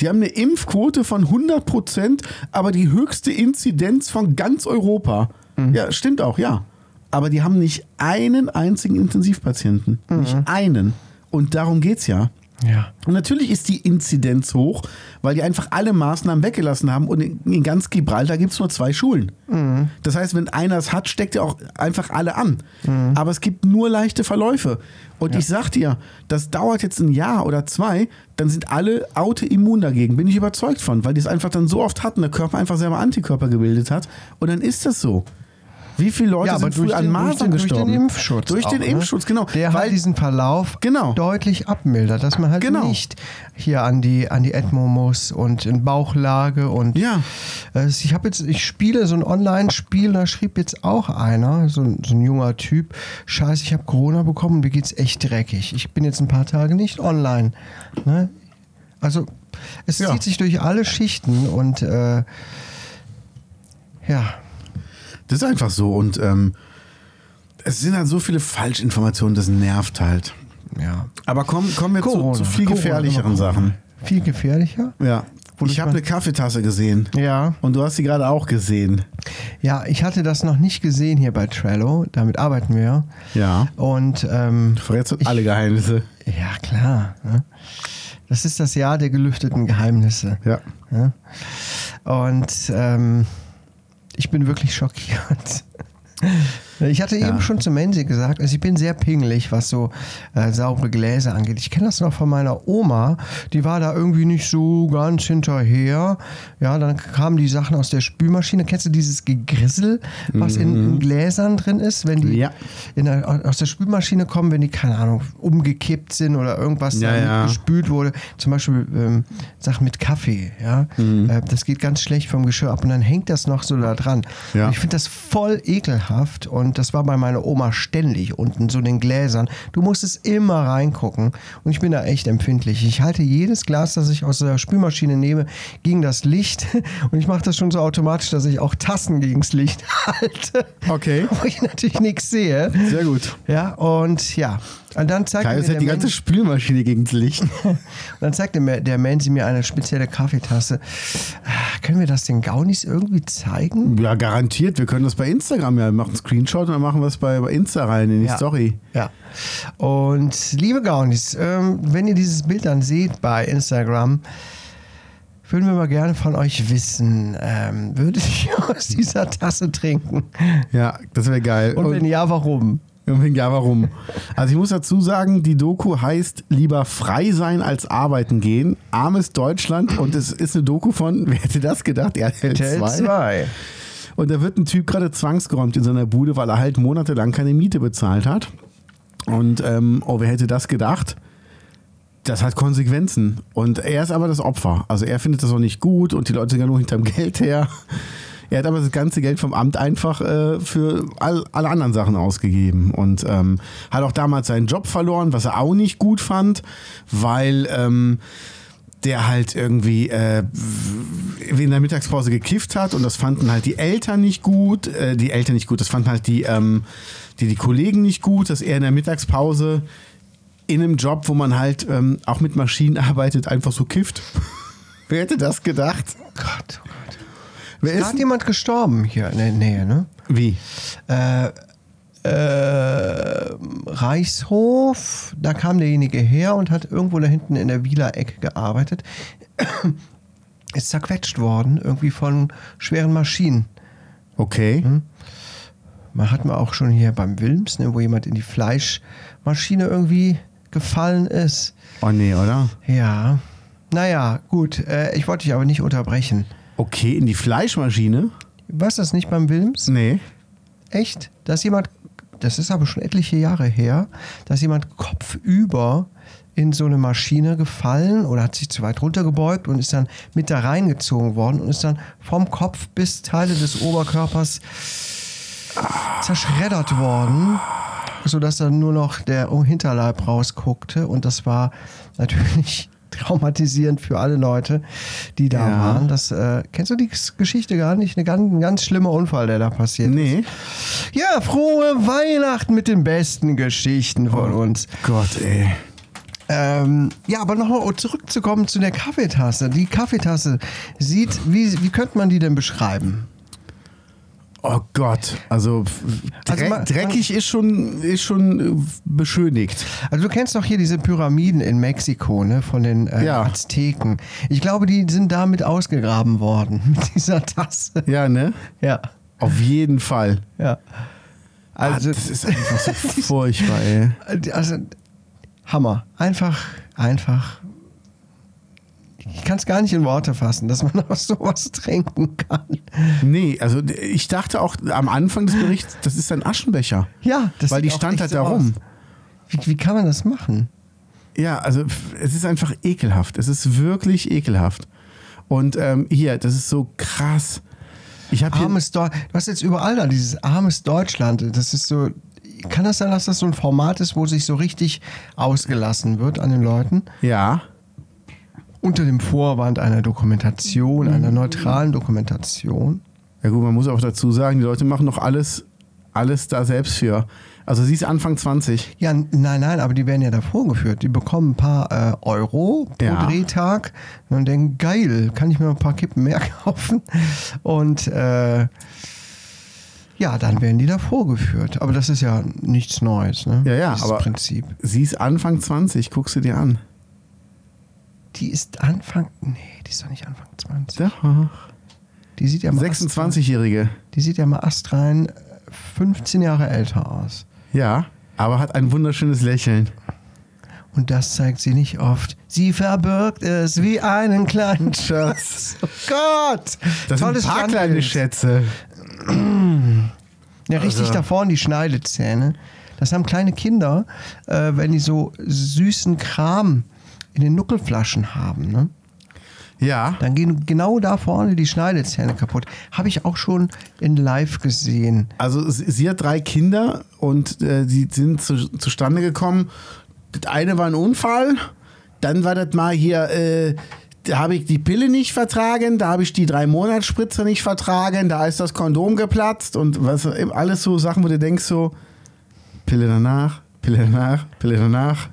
Die haben eine Impfquote von 100 Prozent, aber die höchste Inzidenz von ganz Europa. Mhm. Ja, stimmt auch, ja. Aber die haben nicht einen einzigen Intensivpatienten. Mhm. Nicht einen. Und darum geht's ja. Ja. Und natürlich ist die Inzidenz hoch, weil die einfach alle Maßnahmen weggelassen haben und in, in ganz Gibraltar gibt es nur zwei Schulen. Das heißt, wenn einer es hat, steckt er auch einfach alle an. Aber es gibt nur leichte Verläufe. Und ich sag dir, das dauert jetzt ein Jahr oder zwei, dann sind alle autoimmun dagegen. Bin ich überzeugt von, weil die es einfach dann so oft hatten, der Körper einfach selber Antikörper gebildet hat. Und dann ist das so. Wie viele Leute Ja, sind durch an den, Masern durch den, gestorben? durch den Impfschutz. Durch auch, den ne? Impfschutz, genau. Der Weil- halt diesen Verlauf Genau. deutlich abmildert, dass man halt Genau. nicht hier an die, an die ECMO muss und in Bauchlage und Ja. Äh, ich habe jetzt, ich spiele so ein Online-Spiel, da schrieb jetzt auch einer, so, ein- so ein junger Typ, scheiße, ich habe Corona bekommen, mir geht's echt dreckig. Ich bin jetzt ein paar Tage nicht online. Ne? Also Es Ja. zieht sich durch alle Schichten und äh, ja, Das ist einfach so. Und ähm, es sind halt so viele Falschinformationen, das nervt halt. ja. Aber kommen kommen wir zu, Corona, zu viel Corona, gefährlicheren. Sachen. Viel gefährlicher? Ja. Wodurch Ich habe eine Kaffeetasse gesehen. Ja. Und du hast sie gerade auch gesehen. Ja, ich hatte das noch nicht gesehen hier bei Trello. Damit arbeiten wir. Ja. Und ähm, Du verrätst Ich- alle Geheimnisse. ja, klar. Ne? Das ist das Jahr der gelüfteten Geheimnisse. Ja. Ja? Und ähm, ich bin wirklich schockiert. Ich hatte Ja. eben schon zu Menzi gesagt, also ich bin sehr pingelig, was so äh, saubere Gläser angeht. Ich kenne das noch von meiner Oma, die war da irgendwie nicht so ganz hinterher. Ja, dann kamen die Sachen aus der Spülmaschine. Kennst du dieses Gegrissel, was in, in Gläsern drin ist, wenn die Mhm. Ja. der, aus der Spülmaschine kommen, wenn die, keine Ahnung, umgekippt sind oder irgendwas Ja, ja. gespült wurde. Zum Beispiel ähm, Sachen mit Kaffee, ja. Mhm. Äh, das geht ganz schlecht vom Geschirr ab und dann hängt das noch so da dran. Ich finde das voll ekelhaft und das war bei meiner Oma ständig unten so in den Gläsern. Du musstest immer reingucken und ich bin da echt empfindlich. Ich halte jedes Glas, das ich aus der Spülmaschine nehme, gegen das Licht <laughs> und ich mache das schon so automatisch, dass ich auch Tassen gegens Licht <laughs> halte. Okay. Wo ich natürlich nichts sehe. Sehr gut. Ja, und ja. Und dann zeigt Kai, mir es hat der die ganze Mensch- Spülmaschine gegen das Licht. <laughs> dann zeigte mir der Mansi mir eine spezielle Kaffeetasse. Ah, Können wir das den Gaunis irgendwie zeigen? Ja, garantiert. Wir können das bei Instagram ja. Wir machen einen Screenshot und dann machen wir es bei, bei Insta rein in die Ja. Story. Ja. Und liebe Gaunis, ähm, wenn ihr dieses Bild dann seht bei Instagram, würden wir mal gerne von euch wissen, ähm, würdet ihr <laughs> aus dieser Tasse trinken? Ja, das wäre geil. Und wenn ja, warum? Ja, warum? Also ich muss dazu sagen, die Doku heißt lieber frei sein als arbeiten gehen. Armes Deutschland und es ist eine Doku von, <laughs> wer hätte das gedacht? RTL 2. 2. Und da wird ein Typ gerade zwangsgeräumt in seiner Bude, weil er halt monatelang keine Miete bezahlt hat. Und ähm, oh, wer hätte das gedacht? Das hat Konsequenzen. Und er ist aber das Opfer. Also er findet das auch nicht gut und die Leute sind ja nur hinterm Geld her. Er hat aber das ganze Geld vom Amt einfach äh, für all, alle anderen Sachen ausgegeben und ähm, hat auch damals seinen Job verloren, was er auch nicht gut fand, weil ähm, der halt irgendwie äh, in der Mittagspause gekifft hat und das fanden halt die Eltern nicht gut, äh, die Eltern nicht gut, das fanden halt die, ähm, die, die Kollegen nicht gut, dass er in der Mittagspause in einem Job, wo man halt ähm, auch mit Maschinen <laughs> arbeitet, einfach so kifft. Wer hätte das gedacht? Gott, oh Gott. Wer ist hat jemand gestorben hier in der Nähe, ne? Wie? äh, äh, Reichshof, da kam derjenige her und hat irgendwo da hinten in der Wieler-Ecke gearbeitet. <clears throat> Ist zerquetscht worden, irgendwie von schweren Maschinen. Okay. Man hat mal auch schon hier beim Wilms, ne, wo jemand in die Fleischmaschine irgendwie gefallen ist. Oh nee, oder? Ja. Naja, gut. Äh, ich wollte dich aber nicht unterbrechen. Okay, in die Fleischmaschine? Was das nicht beim Wilms? Nee. Echt? Da ist jemand, das ist aber schon etliche Jahre her, da ist jemand kopfüber in so eine Maschine gefallen oder hat sich zu weit runtergebeugt und ist dann mit da reingezogen worden und ist dann vom Kopf bis Teile des Oberkörpers zerschreddert worden, sodass dann nur noch der Hinterleib rausguckte und das war natürlich traumatisierend für alle Leute, die da Ja. waren. Das, äh, kennst du die Geschichte gar nicht? Eine ganz, ein ganz schlimmer Unfall, der da passiert ist. Nee. Ja, frohe Weihnachten mit den besten Geschichten von Oh. uns. Gott, ey. Ähm, ja, aber nochmal zurückzukommen zu der Kaffeetasse. Die Kaffeetasse sieht, wie, wie könnte man die denn beschreiben? Oh Gott. Also, Also Dre man- dreckig ist schon, ist schon äh, beschönigt. Also du kennst doch hier diese Pyramiden in Mexiko, ne, von den äh, Ja. Azteken. Ich glaube, die sind damit ausgegraben worden, <laughs> mit dieser Tasse. Ja, ne? Ja, Auf jeden Fall. ja. Also, Also, das ist einfach so <laughs> furchtbar, ey. also Hammer. Einfach, einfach. Ich kann es gar nicht in Worte fassen, dass man <laughs> aus sowas trinken kann. Nee, also ich dachte auch am Anfang des Berichts, das ist ein Aschenbecher. Ja, das Weil die auch stand halt so da rum. Wie, wie kann man das machen? Ja, also es ist einfach ekelhaft. Es ist wirklich ekelhaft. Und ähm, hier, das ist so krass. Ich habe. Armes Deutschland. Du hast jetzt überall da dieses armes Deutschland. Das ist so. Kann das sein, dass das so ein Format ist, wo sich so richtig ausgelassen wird an den Leuten? Ja. Unter dem Vorwand einer Dokumentation, einer neutralen Dokumentation. Ja gut, man muss auch dazu sagen, die Leute machen doch alles, alles da selbst für. Also sie ist Anfang 20. Ja, nein, nein, aber die werden ja da vorgeführt. Die bekommen ein paar äh, Euro pro Ja. Drehtag und denken, geil, kann ich mir ein paar Kippen mehr <laughs> kaufen? Und äh, ja, dann werden die da vorgeführt. Aber das ist ja nichts Neues, ne? Ja, ja, Dieses aber- Prinzip. Sie ist Anfang 20, guckst du dir an. Die ist Anfang, nee, die ist doch nicht Anfang 20. Doch. Die sieht ja mal 26-Jährige. Die sieht ja mal astrein äh, 15 Jahre älter aus. Ja, aber hat ein wunderschönes Lächeln. Und das zeigt sie nicht oft. Sie verbirgt es wie einen kleinen <laughs> Schatz. Oh Gott! Das Tolles sind ein paar kleine Schätze. Ja, richtig Also- da vorne die Schneidezähne. Das haben kleine Kinder, äh, wenn die so süßen Kram in den Nuckelflaschen haben. Ne? Ja. Dann gehen genau da vorne die Schneidezähne kaputt. Habe ich auch schon in live gesehen. Also sie, hat drei Kinder und äh, die sind zu, zustande gekommen. Das eine war ein Unfall, dann war das mal hier, äh, da habe ich die Pille nicht vertragen, da habe ich die drei Monatsspritze nicht vertragen, da ist das Kondom geplatzt und was alles so Sachen, wo du denkst so Pille danach, Pille danach, Pille danach.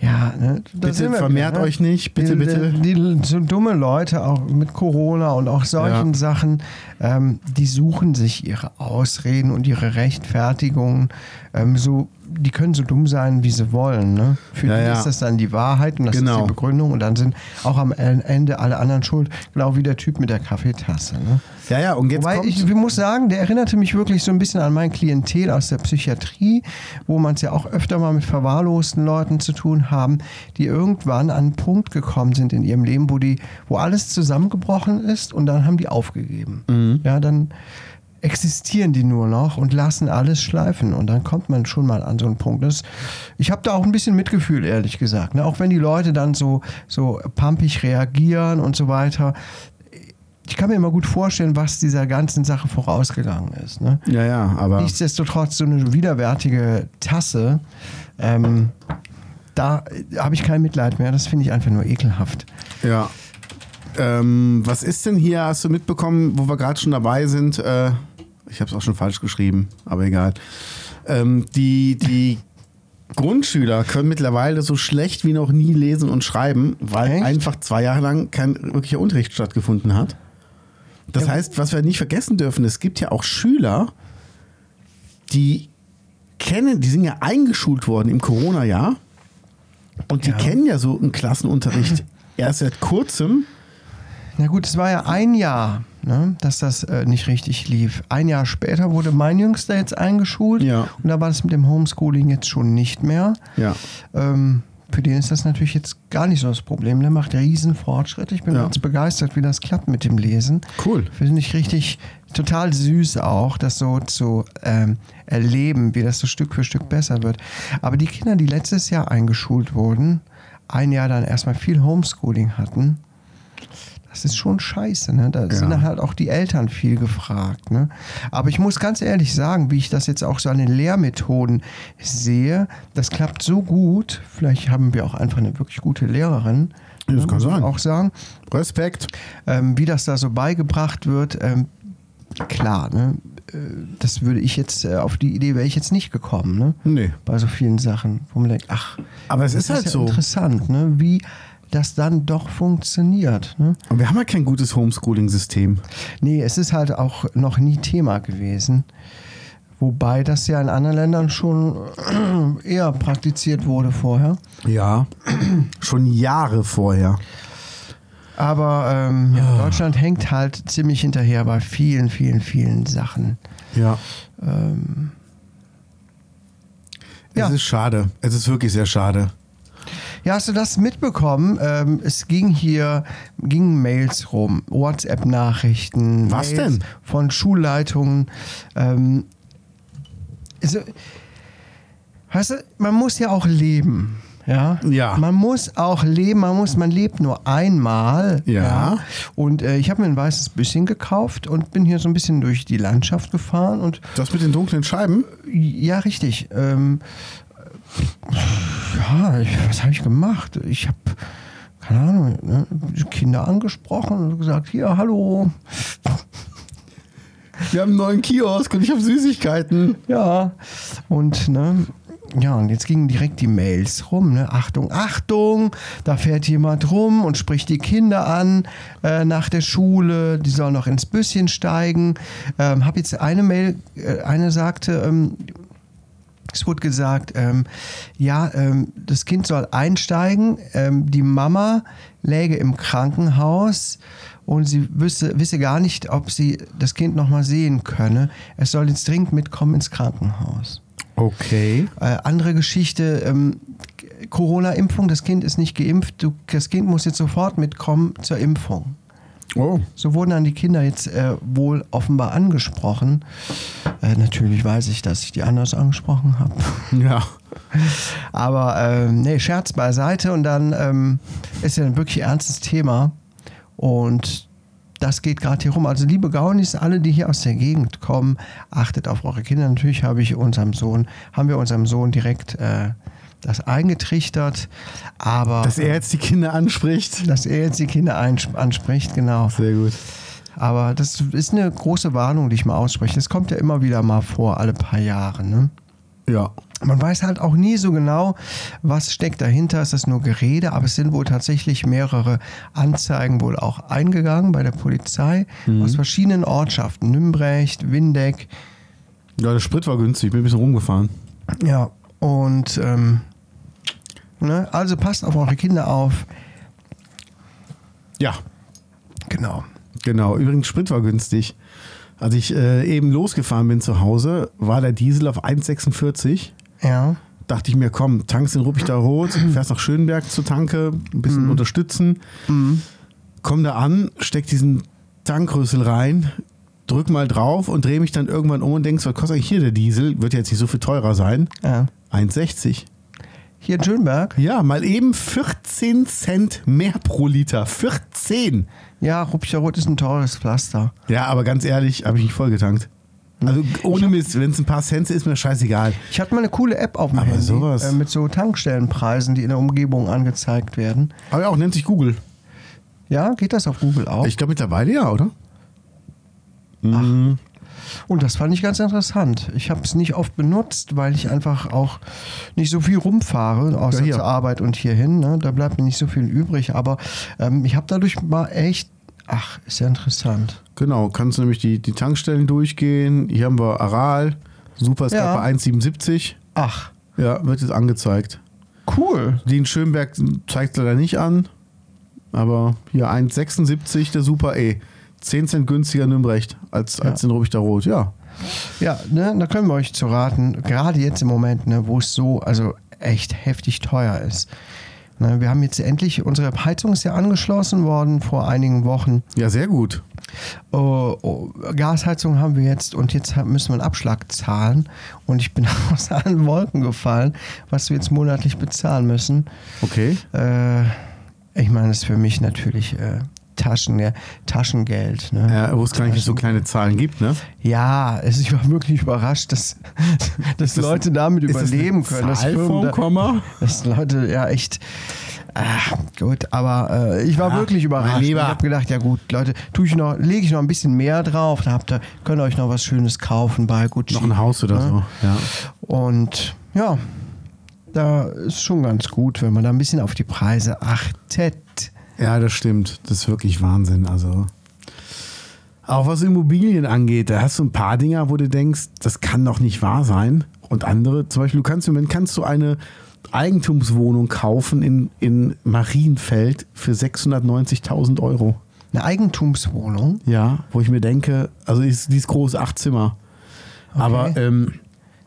Ja, ne? Bitte wir vermehrt wieder, ne? euch nicht, bitte, die, bitte. Die, die, so dumme Leute, auch mit Corona und auch solchen Ja. Sachen, ähm, die suchen sich ihre Ausreden und ihre Rechtfertigungen. Ähm, so, die können so dumm sein, wie sie wollen. Ne? Für Ja, die ja. ist das dann die Wahrheit und das Genau. ist die Begründung und dann sind auch am Ende alle anderen schuld. Genau wie der Typ mit der Kaffeetasse. Ne? Ja, ja, und jetzt Wobei kommt... ich, ich muss sagen, der erinnerte mich wirklich so ein bisschen an mein Klientel aus der Psychiatrie, wo man es ja auch öfter mal mit verwahrlosten Leuten zu tun haben, die irgendwann an einen Punkt gekommen sind in ihrem Leben, wo die, wo alles zusammengebrochen ist und dann haben die aufgegeben. Mhm. Ja, dann existieren die nur noch und lassen alles schleifen und dann kommt man schon mal an so einen Punkt. Das, ich habe da auch ein bisschen Mitgefühl, ehrlich gesagt. Ne? Auch wenn die Leute dann so, so pumpig reagieren und so weiter. Ich kann mir immer gut vorstellen, was dieser ganzen Sache vorausgegangen ist. Ne? ja, ja, aber... Nichtsdestotrotz so eine widerwärtige Tasse, ähm, da habe ich kein Mitleid mehr. Das finde ich einfach nur ekelhaft. Ja. Ähm, was ist denn hier, hast du mitbekommen, wo wir gerade schon dabei sind? Äh, ich habe es auch schon falsch geschrieben, aber egal. Ähm, die, die <laughs> Grundschüler können mittlerweile so schlecht wie noch nie lesen und schreiben, weil Echt? einfach zwei Jahre lang kein wirklicher Unterricht stattgefunden hat. Das heißt, was wir nicht vergessen dürfen, es gibt ja auch Schüler, die kennen, die sind ja eingeschult worden im Corona-Jahr und die Ja. kennen ja so einen Klassenunterricht <laughs> erst seit kurzem. Na gut, es war ja ein Jahr, ne, dass das äh, nicht richtig lief. Ein Jahr später wurde mein Jüngster jetzt eingeschult Ja. und da war das mit dem Homeschooling jetzt schon nicht mehr. Ja. Ähm, für den ist das natürlich jetzt gar nicht so das Problem. Der macht riesen Fortschritte. Ich bin Ja. ganz begeistert, wie das klappt mit dem Lesen. Cool. Finde ich richtig total süß auch, das so zu ähm, erleben, wie das so Stück für Stück besser wird. Aber die Kinder, die letztes Jahr eingeschult wurden, ein Jahr dann erstmal viel Homeschooling hatten, das ist schon scheiße. Ne? Da sind dann halt auch die Eltern viel gefragt. Ne? Aber ich muss ganz ehrlich sagen, wie ich das jetzt auch so an den Lehrmethoden sehe, das klappt so gut. Vielleicht haben wir auch einfach eine wirklich gute Lehrerin. Ja, das ne, kann sein. Auch sagen Respekt. ähm, wie das da so beigebracht wird, ähm, klar, ne? Äh, das würde ich jetzt, äh, auf die Idee wäre ich jetzt nicht gekommen, ne? Nee. Bei so vielen Sachen, wo man denkt, ach, Aber es das ist halt ja so. interessant, ne? Wie das dann doch funktioniert. Ne? Und wir haben ja kein gutes Homeschooling-System. Nee, es ist halt auch noch nie Thema gewesen. Wobei das ja in anderen Ländern schon <clears throat> eher praktiziert wurde vorher. Ja. Schon Jahre vorher. Aber ähm, ja, Deutschland hängt halt ziemlich hinterher bei vielen, vielen, vielen Sachen. Ja. Ähm, Es Ja. ist schade. Es ist wirklich sehr schade. Ja, hast du das mitbekommen? Ähm, es ging hier, gingen Mails rum, WhatsApp-Nachrichten. Was Mails denn? Von Schulleitungen. Ähm, also, weißt du, man muss ja auch leben. Ja? Ja. Man muss auch leben, man muss, man lebt nur einmal. Ja. Und äh, ich habe mir ein weißes Büsschen gekauft und bin hier so ein bisschen durch die Landschaft gefahren und Das mit den dunklen Scheiben? ja, richtig. Ähm, ja, ich, was habe ich gemacht? Ich habe, keine Ahnung, ne, die Kinder angesprochen und gesagt, hier, hallo. Wir haben einen neuen Kiosk und ich habe Süßigkeiten. Ja. Und, ne, ja, und jetzt gingen direkt die Mails rum, ne? Achtung, Achtung, da fährt jemand rum und spricht die Kinder an äh, nach der Schule, die sollen noch ins Büsschen steigen. Ähm, hab jetzt eine Mail, äh, eine sagte, ähm, es wurde gesagt, ähm, ja, ähm, das Kind soll einsteigen, ähm, die Mama läge im Krankenhaus und sie wüsste, wisse gar nicht, ob sie das Kind noch mal sehen könne. Es soll jetzt dringend mitkommen ins Krankenhaus. Okay. Äh, andere Geschichte, ähm, Corona-Impfung, das Kind ist nicht geimpft, du, das Kind muss jetzt sofort mitkommen zur Impfung. Oh. So wurden dann die Kinder jetzt äh, wohl offenbar angesprochen. Äh, natürlich weiß ich, dass ich die anders angesprochen habe. <laughs> Ja. <laughs> Aber ähm, nee, Scherz beiseite und dann ähm, ist ja ein wirklich ernstes Thema. Und das geht gerade hier rum. Also liebe Gaunis, alle, die hier aus der Gegend kommen, achtet auf eure Kinder. Natürlich habe ich unserem Sohn, haben wir unserem Sohn direkt äh, das eingetrichtert. Aber Dass er jetzt die Kinder anspricht. dass er jetzt die Kinder anspricht, genau. Sehr gut. Aber das ist eine große Warnung, die ich mal ausspreche. Das kommt ja immer wieder mal vor, alle paar Jahre. Ne? Ja. Man weiß halt auch nie so genau, was steckt dahinter. Ist das nur Gerede? Aber es sind wohl tatsächlich mehrere Anzeigen wohl auch eingegangen bei der Polizei aus verschiedenen Ortschaften. Nümbrecht, Windeck. Ja, der Sprit war günstig. Bin ein bisschen rumgefahren. Ja, und ähm, ne? also passt auf eure Kinder auf. Ja. Genau. Genau. Übrigens, Sprit war günstig. Als ich äh, eben losgefahren bin zu Hause, war der Diesel auf 1,46. Ja. Dachte ich mir, komm, tankst in Ruppig da Rot, <clears throat> fährst nach Schönberg zur Tanke, ein bisschen unterstützen. Komm da an, steck diesen Tankrüssel rein, drück mal drauf und dreh mich dann irgendwann um und denkst, was kostet eigentlich hier der Diesel? Wird jetzt nicht so viel teurer sein. ja. 1,60. Hier in Schönberg. Ja, mal eben 14 Cent mehr pro Liter. 14! Ja, Ruppicher Rot ist ein teures Pflaster. Ja, aber ganz ehrlich, habe ich nicht vollgetankt. Also ohne Mist, wenn es ein paar Cent ist, mir scheißegal. Ich hatte mal eine coole App auf dem Aber Handy sowas. Äh, mit so Tankstellenpreisen, die in der Umgebung angezeigt werden. Aber ja, auch nennt sich Google. Ja, geht das auf Google auch? Ich glaube mittlerweile ja, oder? Und das fand ich ganz interessant. Ich habe es nicht oft benutzt, weil ich einfach auch nicht so viel rumfahre, außer Ja, zur Arbeit und hierhin. Ne? Da bleibt mir nicht so viel übrig. Aber ähm, ich habe dadurch mal echt, ach, ist ja interessant. Genau, kannst du nämlich die, die Tankstellen durchgehen. Hier haben wir Aral, super, es Ja. gab bei 1,77. Ach, Ja, wird jetzt angezeigt. cool. Die in Schönberg zeigt leider nicht an, aber hier 1,76 der Super E. 10 Cent günstiger in Nümbrecht als, als in Rubik Rot. Ja, Ja, ne, da können wir euch zu raten, gerade jetzt im Moment, ne, wo es so, also echt heftig teuer ist. Ne, wir haben jetzt endlich, unsere Heizung ist ja angeschlossen worden vor einigen Wochen. ja, sehr gut. Oh, oh, Gasheizung haben wir jetzt und jetzt müssen wir einen Abschlag zahlen. Und ich bin <laughs> aus allen Wolken gefallen, was wir jetzt monatlich bezahlen müssen. Okay. Äh, ich meine, das ist für mich natürlich äh, Taschen, ja, Taschengeld. Ne? Ja, wo es gar nicht so kleine Zahlen gibt, ne? Ja, es, ich war wirklich überrascht, dass, <laughs> dass das- Leute damit überleben können. Dass Zahl Firmen vorm da, Komma? dass Leute ja echt. Ah, gut, aber äh, ich war Ja, wirklich mein überrascht. Ich habe gedacht, ja gut, Leute, tue ich noch, lege ich noch ein bisschen mehr drauf, da habt ihr, könnt ihr euch noch was Schönes kaufen bei Gucci. Noch ein Haus oder ne? so. Ja. Und ja, da ist schon ganz gut, wenn man da ein bisschen auf die Preise achtet. Ja, das stimmt. Das ist wirklich Wahnsinn. Also. Auch was Immobilien angeht, da hast du ein paar Dinger, wo du denkst, das kann doch nicht wahr sein. Und andere, zum Beispiel, du kannst im Moment kannst du eine Eigentumswohnung kaufen in, in Marienfeld für 690.000 Euro. Eine Eigentumswohnung. Ja, wo ich mir denke, also die ist, die ist groß, acht Zimmer. Aber ähm,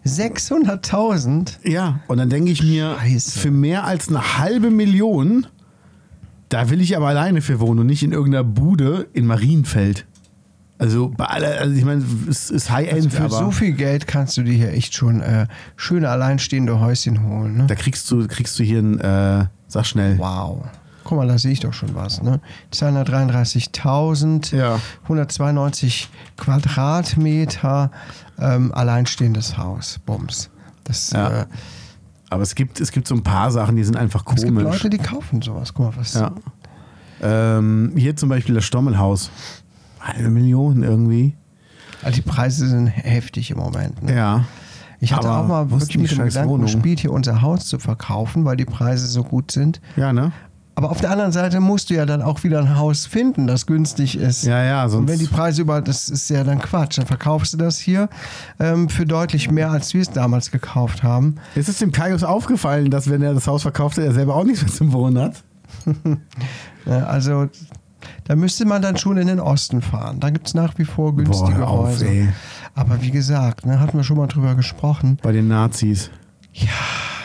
600.000? ja, und dann denke ich mir, Scheiße. für mehr als eine halbe Million, da will ich aber alleine für wohnen und nicht in irgendeiner Bude in Marienfeld. Also, bei aller, also ich meine, es ist High-End, Also für aber so viel Geld kannst du dir hier echt schon äh, schöne alleinstehende Häuschen holen. Ne? da kriegst du, kriegst du hier ein, äh, sag schnell, Wow. Guck mal, da sehe ich doch schon was. Ne? 233.000, Ja. 192 Quadratmeter, ähm, alleinstehendes Haus. Bums. Das, Ja. äh, Aber es gibt, es gibt so ein paar Sachen, die sind einfach Es gibt komisch. Leute, die kaufen sowas. Guck mal, was. ja. ähm, hier zum Beispiel das Stommelhaus. Halbe Million irgendwie. Also die Preise sind heftig im Moment. Ne? Ja. Ich hatte Aber auch mal wirklich mit dem Gedanken Wohnung? gespielt, hier unser Haus zu verkaufen, weil die Preise so gut sind. Ja, ne? Aber auf der anderen Seite musst du ja dann auch wieder ein Haus finden, das günstig ist. Ja, ja, Und sonst. wenn die Preise über, das ist ja dann Quatsch. Dann verkaufst du das hier ähm, für deutlich mehr, als wir es damals gekauft haben. ist es dem Kaius aufgefallen, dass wenn er das Haus verkauft hat, er selber auch nichts mehr zum Wohnen hat? <laughs> Ja, also da müsste man dann schon in den Osten fahren. Da gibt es nach wie vor günstige hör auf, Häuser. ey. Aber wie gesagt, ne, hatten wir schon mal drüber gesprochen. Bei den Nazis. Ja,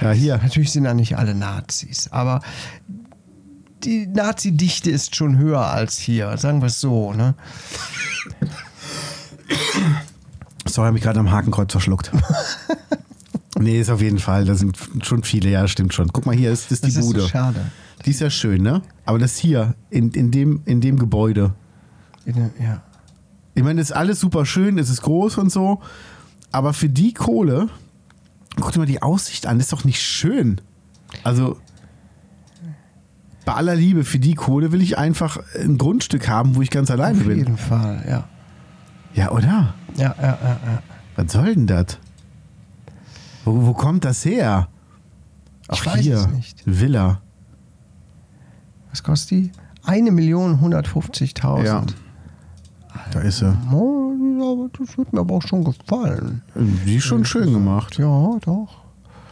Ja, hier. natürlich sind da nicht alle Nazis, aber die Nazi-Dichte ist schon höher als hier, sagen wir es so. Ne? Sorry, habe ich gerade am Hakenkreuz verschluckt. nee, ist auf jeden Fall. Da sind schon viele, ja, stimmt schon. Guck mal, hier ist, ist die Das ist Bude. so schade. die ist ja schön, ne? Aber das hier, in, in, dem, in dem Gebäude. In- Ja. Ich meine, das ist alles super schön, es ist groß und so. Aber für die Kohle, guck dir mal die Aussicht an, das ist doch nicht schön. Also, bei aller Liebe, für die Kohle will ich einfach ein Grundstück haben, wo ich ganz alleine Auf bin. jeden Fall, ja. Ja, oder? Ja, ja, ja, ja. Was soll denn das? Wo, wo kommt das her? Ich Ach, weiß hier, es nicht. Villa. Was kostet die? Eine Million 150.000. Ja. Da ist sie. Das wird mir aber auch schon gefallen. Die ist schon schön gemacht. Ja, doch.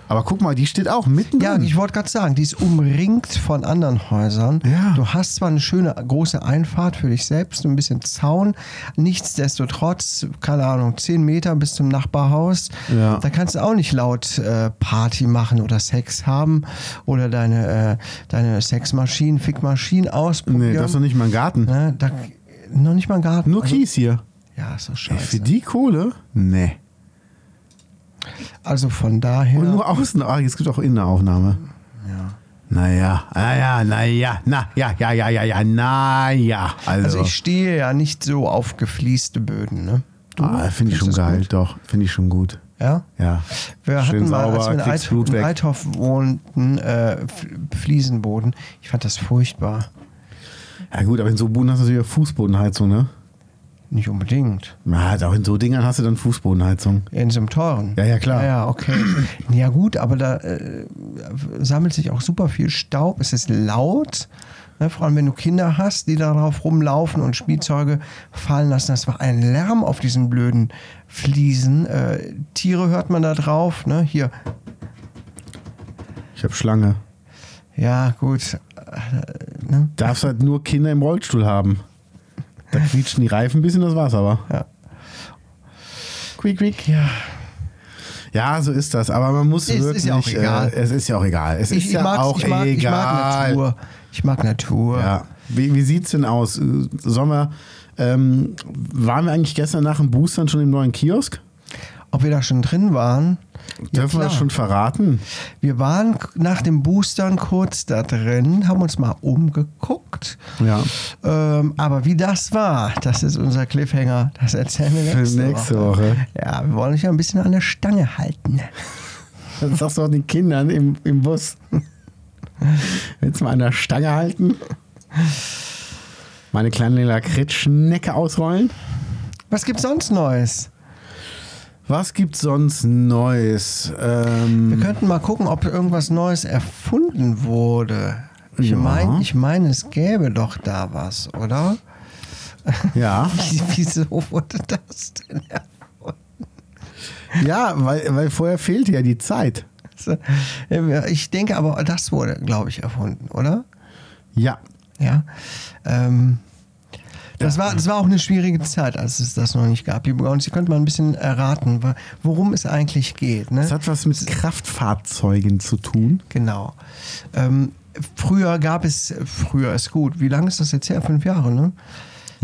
Aber guck mal, die steht auch mitten Ja, ich wollte gerade sagen, die ist umringt von anderen Häusern. Ja. Du hast zwar eine schöne große Einfahrt für dich selbst, ein bisschen Zaun, nichtsdestotrotz, keine Ahnung, 10 Meter bis zum Nachbarhaus. Ja. Da kannst du auch nicht laut äh, Party machen oder Sex haben oder deine, äh, deine Sexmaschinen, Fickmaschinen ausprobieren. nee, das ist doch nicht mein Garten. Ne, da, noch nicht mal ein Garten. Nur Also- Kies hier. Ja, ist doch Ey, scheiße. für die Kohle? Nee. Also von daher. Und nur außen. Ah, es gibt auch Innenaufnahme. ja. Naja, naja, naja, na, ja, ja, ja, ja, ja, naja. Also, Also ich stehe ja nicht so auf gefließte Böden, ne? ah, finde ich schon geil, gut? doch. Finde ich schon gut. Ja? Ja. Wir Schön hatten mal, als sauber, wir in. Eithoff wohnten, äh, Fliesenboden. Ich fand das furchtbar. Ja gut, aber in so Buden hast du wieder Fußbodenheizung, ne? Nicht unbedingt. Na, auch in so Dingern hast du dann Fußbodenheizung. In so einem teuren. Ja, ja, klar. Ja, ja, okay. ja, gut, aber da äh, sammelt sich auch super viel Staub. Es ist laut. Ne, vor allem, wenn du Kinder hast, die darauf rumlaufen und Spielzeuge fallen lassen. Das war ein Lärm auf diesen blöden Fliesen. Äh, Tiere hört man da drauf. Ne? Hier. Ich habe Schlange. Ja, gut. Äh, ne? Darfst halt nur Kinder im Rollstuhl haben. Da quietschen die Reifen ein bisschen, das war's aber. Ja. Quiek, quiek. Ja. Ja, so ist das. Aber man muss Ist- ist wirklich. ja auch egal. Äh, es ist ja auch egal. Es Ich, ist ich, ja auch ich, mag, ich mag egal. Natur. Ich mag Natur. Ja. Wie, wie sieht's denn aus? Äh, wir, ähm, waren wir eigentlich gestern nach dem Boostern schon im neuen Kiosk? Ob wir da schon drin waren? Ja, Dürfen wir das schon verraten? Wir waren nach dem Boostern kurz da drin, haben uns mal umgeguckt. Ja. Ähm, aber wie das war, das ist unser Cliffhanger. Das erzählen wir Für nächste, nächste Woche. Woche. Ja, wir wollen euch ja ein bisschen an der Stange halten. Das sagst du auch den Kindern im, im Bus. Willst du mal an der Stange halten? Meine kleine Lakritzschnecke ausrollen? Was gibt's sonst Neues? Was gibt's sonst Neues? Wir Ähm, könnten mal gucken, ob irgendwas Neues erfunden wurde. Ich Ja. meine, ich mein, es gäbe doch da was, oder? ja. <laughs> Wie- Wieso wurde das denn erfunden? Ja, weil, weil vorher fehlte ja die Zeit. Ich denke aber, das wurde, glaube ich, erfunden, oder? Ja. Ja. Ähm, das, war, das war auch eine schwierige Zeit, als es das noch nicht gab. Bei uns, ihr könnt mal ein bisschen erraten, worum es eigentlich geht. Ne? Das hat was mit Kraftfahrzeugen zu tun. Genau. Ähm, früher gab es, früher ist gut. Wie lange ist das jetzt her? Fünf Jahre, ne?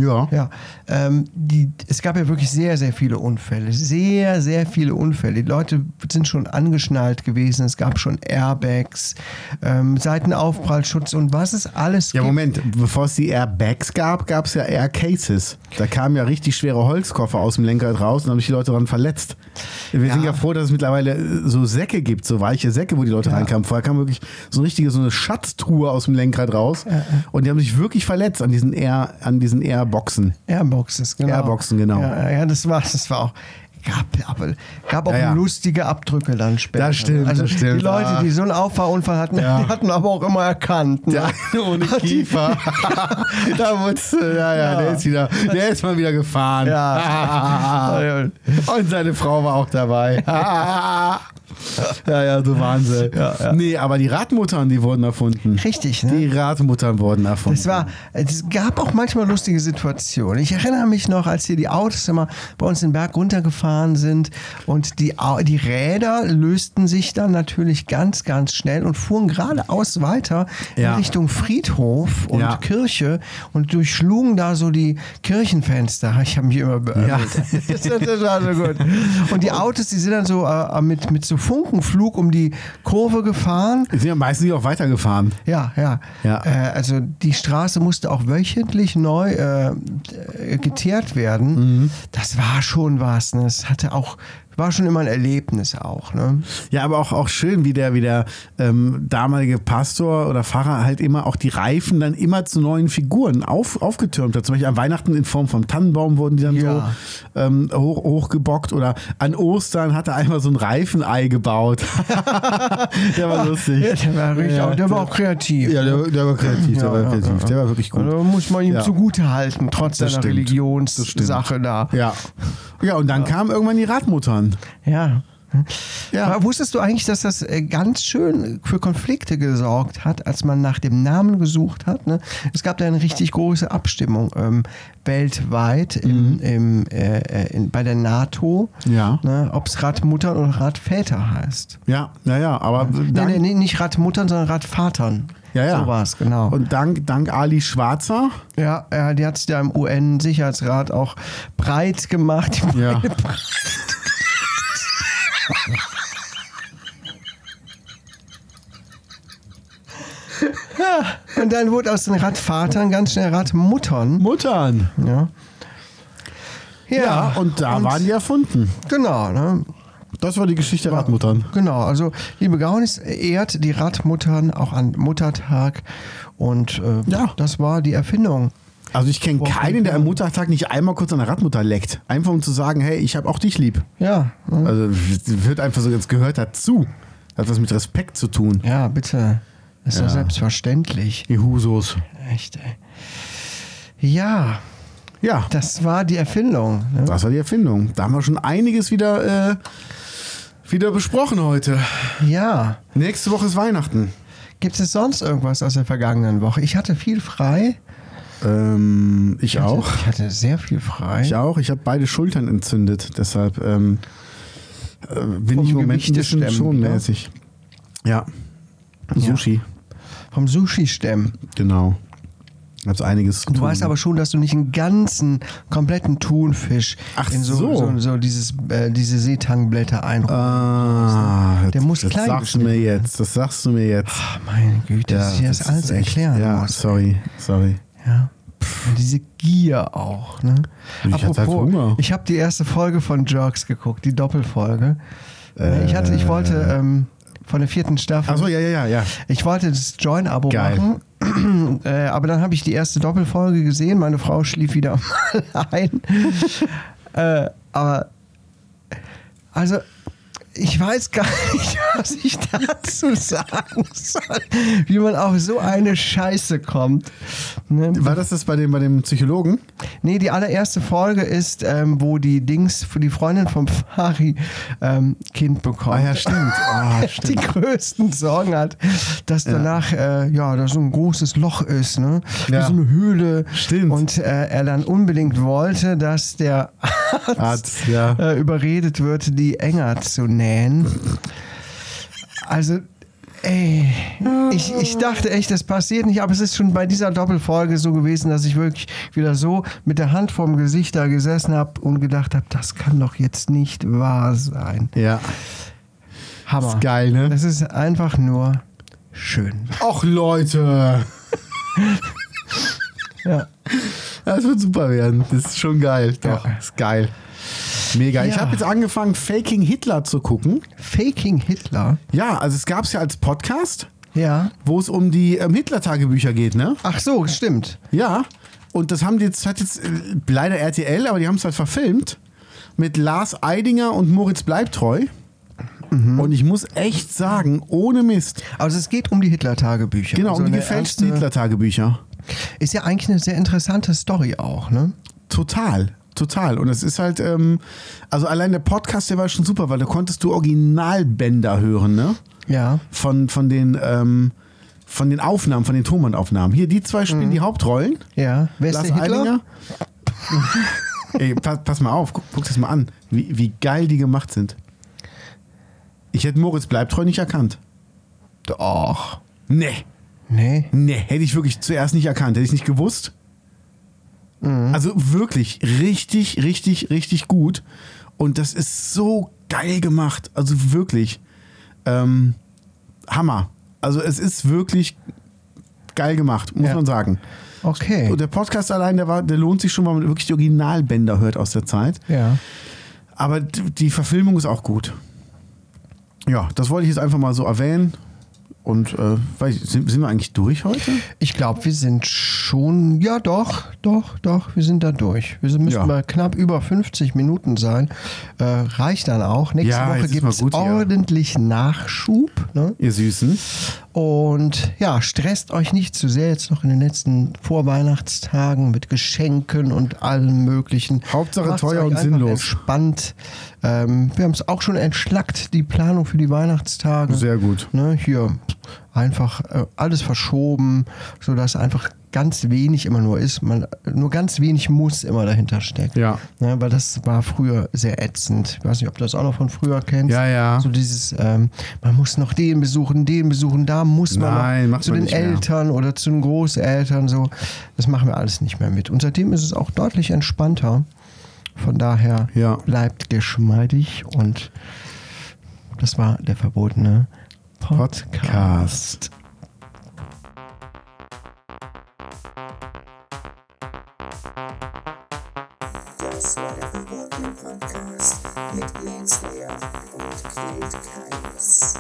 Ja. Ja, ähm, die, es gab ja wirklich sehr, sehr viele Unfälle. Sehr, sehr viele Unfälle. Die Leute sind schon angeschnallt gewesen. Es gab schon Airbags, ähm, Seitenaufprallschutz und was es alles Ja, gibt. Moment, bevor es die Airbags gab, gab es ja Aircases. Da kamen ja richtig schwere Holzkoffer aus dem Lenkrad raus und haben sich die Leute daran verletzt. Wir sind ja froh, dass es mittlerweile äh, so Säcke gibt, so weiche Säcke, wo die Leute reinkamen. Vorher kam wirklich so eine richtige, so eine Schatztruhe aus dem Lenkrad raus und die haben sich wirklich verletzt an diesen Air, an diesen Airboxen. Airboxes, genau. Airboxen, genau. Ja, ja das war, das war auch. Gab, aber, gab auch Ja, ja. lustige Abdrücke dann später. Das stimmt, also das stimmt. Die Leute, Ah. die so einen Auffahrunfall hatten, Ja. die hatten aber auch immer erkannt. Ne? Der eine ohne <laughs> Kiefer. <laughs> da wurd's, ja, ja, der ist wieder, der ist mal wieder gefahren. Ja. <laughs> Und seine Frau war auch dabei. ja, ja, so Wahnsinn. Ja. Nee, aber die Radmuttern, die wurden erfunden. Richtig, ne? Die Radmuttern wurden erfunden. Es war, es gab auch manchmal lustige Situationen. Ich erinnere mich noch, als hier die Autos immer bei uns den Berg runtergefahren sind und die, die Räder lösten sich dann natürlich ganz, ganz schnell und fuhren geradeaus weiter Ja. in Richtung Friedhof und Ja. Kirche und durchschlugen da so die Kirchenfenster. Ich habe mich immer beömmelt. Ja. <laughs> Das, das war so gut. Und die Autos, die sind dann so äh, mit, mit so Funkenflug um die Kurve gefahren. Die sind ja meistens auch weitergefahren. Ja, ja. Ja. Äh, also die Straße musste auch wöchentlich neu äh, äh, geteert werden. Mhm. Das war schon was. Ne? Hatte auch, war schon immer ein Erlebnis auch. Ne? Ja, aber auch, auch schön, wie der, wie der ähm, damalige Pastor oder Pfarrer halt immer auch die Reifen dann immer zu neuen Figuren auf, aufgetürmt hat. Zum Beispiel an Weihnachten in Form vom Tannenbaum wurden die dann Ja. so ähm, hoch, hochgebockt oder an Ostern hat er einmal so ein Reifenei gebaut. <laughs> der war lustig. Ja, der war richtig, Ja, auch, der war auch kreativ. Ja, der, der war kreativ, der war kreativ, der war wirklich gut. Also muss man ihm Ja. zugute halten, trotz Das seiner stimmt. Religionssache da. Ja. Ja, und dann kamen irgendwann die Radmuttern. Ja. Ja. Aber wusstest du eigentlich, dass das äh, ganz schön für Konflikte gesorgt hat, als man nach dem Namen gesucht hat? Ne? Es gab da eine richtig große Abstimmung ähm, weltweit im, im, äh, äh, in, bei der NATO, Mhm. Ja. ne, ob es Radmuttern oder Radväter heißt. Ja, ja, ja, aber dank, nee, nee, nicht Radmuttern, sondern Radvatern. ja, ja. So war es, genau. Und dank, dank Ali Schwarzer, ja, ja, die hat sich da im UN-Sicherheitsrat auch breit gemacht. Die Ja. <laughs> Breit. Ja, Und dann wurde aus den Radvatern ganz schnell Radmuttern. Muttern. Ja, Ja, und da waren die erfunden. Genau, ne? Das war die Geschichte der Radmuttern. Genau, also liebe Gaunis, ehrt die Radmuttern auch an Muttertag. Und äh, Ja. das war die Erfindung. Also ich kenne keinen, der am Muttertag nicht einmal kurz an der Radmutter leckt. Einfach um zu sagen, hey, ich habe auch dich lieb. Ja, ne? Also es wird einfach so, jetzt gehört dazu. Hat was mit Respekt zu tun. ja, bitte. Ist Ja. doch selbstverständlich. Die Husos. Echt, ey. Ja, Ja, das war die Erfindung. Ne? das war die Erfindung. Da haben wir schon einiges wieder, äh, wieder besprochen heute. Ja. Nächste Woche ist Weihnachten. Gibt es sonst irgendwas aus der vergangenen Woche? Ich hatte viel frei. Ähm, ich hatte, auch. Ich hatte sehr viel frei. Ich auch. Ich habe beide Schultern entzündet. Deshalb ähm, äh, bin Vom ich im Moment ein bisschen Gewichtestemmen schon wieder? mäßig. Ja. Sushi, Vom Sushi-Stemmen. genau. Gab's einiges Du weißt aber schon, dass du nicht einen ganzen, kompletten Thunfisch Ach in so, so. so. so dieses, äh, diese Seetangblätter einrollen. Ah, Der muss das klein sagst du mir jetzt. Das sagst du mir jetzt. Ach, meine Güte, dass ich das, alles ist echt- erklären Ja, muss. sorry, sorry. Ja. Und diese Gier auch. Ne? Ich hatte halt Hunger. ich habe die erste Folge von Jerks geguckt, die Doppelfolge. ich hatte, ich wollte ähm, von der vierten Staffel. Achso, ja, ja, ja, ja. Ich wollte das Join-Abo machen, <clears throat> äh, aber dann habe ich die erste Doppelfolge gesehen. Meine Frau schlief wieder <laughs> mal ein. äh, aber also ich weiß gar nicht, <laughs> was ich dazu sagen soll, wie man auf so eine Scheiße kommt. Ne? War das das bei dem, bei dem Psychologen? Nee, die allererste Folge ist, ähm, wo die Dings für die Freundin vom Fari ähm, Kind bekommt. Ah ja, stimmt. <laughs> Die stimmt. größten Sorgen hat, dass danach äh, ja da so ein großes Loch ist, ne? Wie Ja. so eine Höhle. Stimmt. Und äh, er dann unbedingt wollte, dass der Arzt, Arzt, ja. äh, überredet wird, die enger zu nähen. Also Ey, ich, ich dachte echt, das passiert nicht, aber es ist schon bei dieser Doppelfolge so gewesen, dass ich wirklich wieder so mit der Hand vorm Gesicht da gesessen habe und gedacht habe, das kann doch jetzt nicht wahr sein. Ja. Hammer. Ist geil, ne? Das ist einfach nur schön. Och, Leute. <laughs> Ja. Das wird super werden. Das ist schon geil. Doch, Ja. ist geil. Mega. Ich Ja. habe jetzt angefangen, Faking Hitler zu gucken. Faking Hitler. Ja, also es gab es ja als Podcast, Ja. wo es um die ähm, Hitler-Tagebücher geht, ne? Ach so, stimmt. Ja. Und das haben die jetzt, hat jetzt äh, leider RTL, aber die haben es halt verfilmt mit Lars Eidinger und Moritz Bleibtreu. Mhm. Und ich muss echt sagen, ohne Mist. Also es geht um die Hitler-Tagebücher. Genau, also um die gefälschten Hitler-Tagebücher. Ist ja eigentlich eine sehr interessante Story auch, ne? Total, total. Und es ist halt, ähm, also allein der Podcast, der war schon super, weil da konntest du Originalbänder hören, ne? Ja. Von, von den, ähm, von den Aufnahmen, von den Tonbandaufnahmen. Hier, die zwei spielen die Hauptrollen. Ja. Wer ist Lars? Eidinger. <laughs> Ey, pass, pass mal auf, guck, guck das mal an, wie, wie geil die gemacht sind. Ich hätte Moritz Bleibtreu nicht erkannt. Doch. Nee, Nee. nee, hätte ich wirklich zuerst nicht erkannt, hätte ich nicht gewusst. Also wirklich richtig, richtig, richtig gut. Und das ist so geil gemacht. Also wirklich. Ähm, Hammer. Also es ist wirklich geil gemacht, muss Ja. man sagen. Okay. Und der Podcast allein, der, war, der lohnt sich schon, weil man wirklich die Originalbänder hört aus der Zeit. Ja. Aber die Verfilmung ist auch gut. Ja, das wollte ich jetzt einfach mal so erwähnen. Und äh, sind, sind wir eigentlich durch heute? Ich glaube, wir sind schon, ja doch, doch, doch, wir sind da durch. Wir müssen Ja. mal knapp über 50 Minuten sein. Äh, reicht dann auch. Nächste Ja, Woche gibt es ordentlich Nachschub. Ne? Ihr Süßen. Und ja, stresst euch nicht zu sehr jetzt noch in den letzten Vorweihnachtstagen mit Geschenken und allem Möglichen. Hauptsache Macht's teuer und sinnlos. Entspannt. Ähm, wir haben es auch schon entschlackt, die Planung für die Weihnachtstage. Sehr gut. Ne, hier einfach äh, alles verschoben, sodass einfach ganz wenig immer nur ist. Man, nur ganz wenig muss immer dahinter steckt. Ja. Ne, weil das war früher sehr ätzend. Ich weiß nicht, ob du das auch noch von früher kennst. Ja, ja. So dieses, ähm, man muss noch den besuchen, den besuchen, da muss man Nein, zu den nicht mehr. Eltern oder zu den Großeltern. So. Das machen wir alles nicht mehr mit. Und seitdem ist es auch deutlich entspannter. Von daher Ja. bleibt geschmeidig und das war der verbotene Podcast. Podcast. it lands there and create kindness.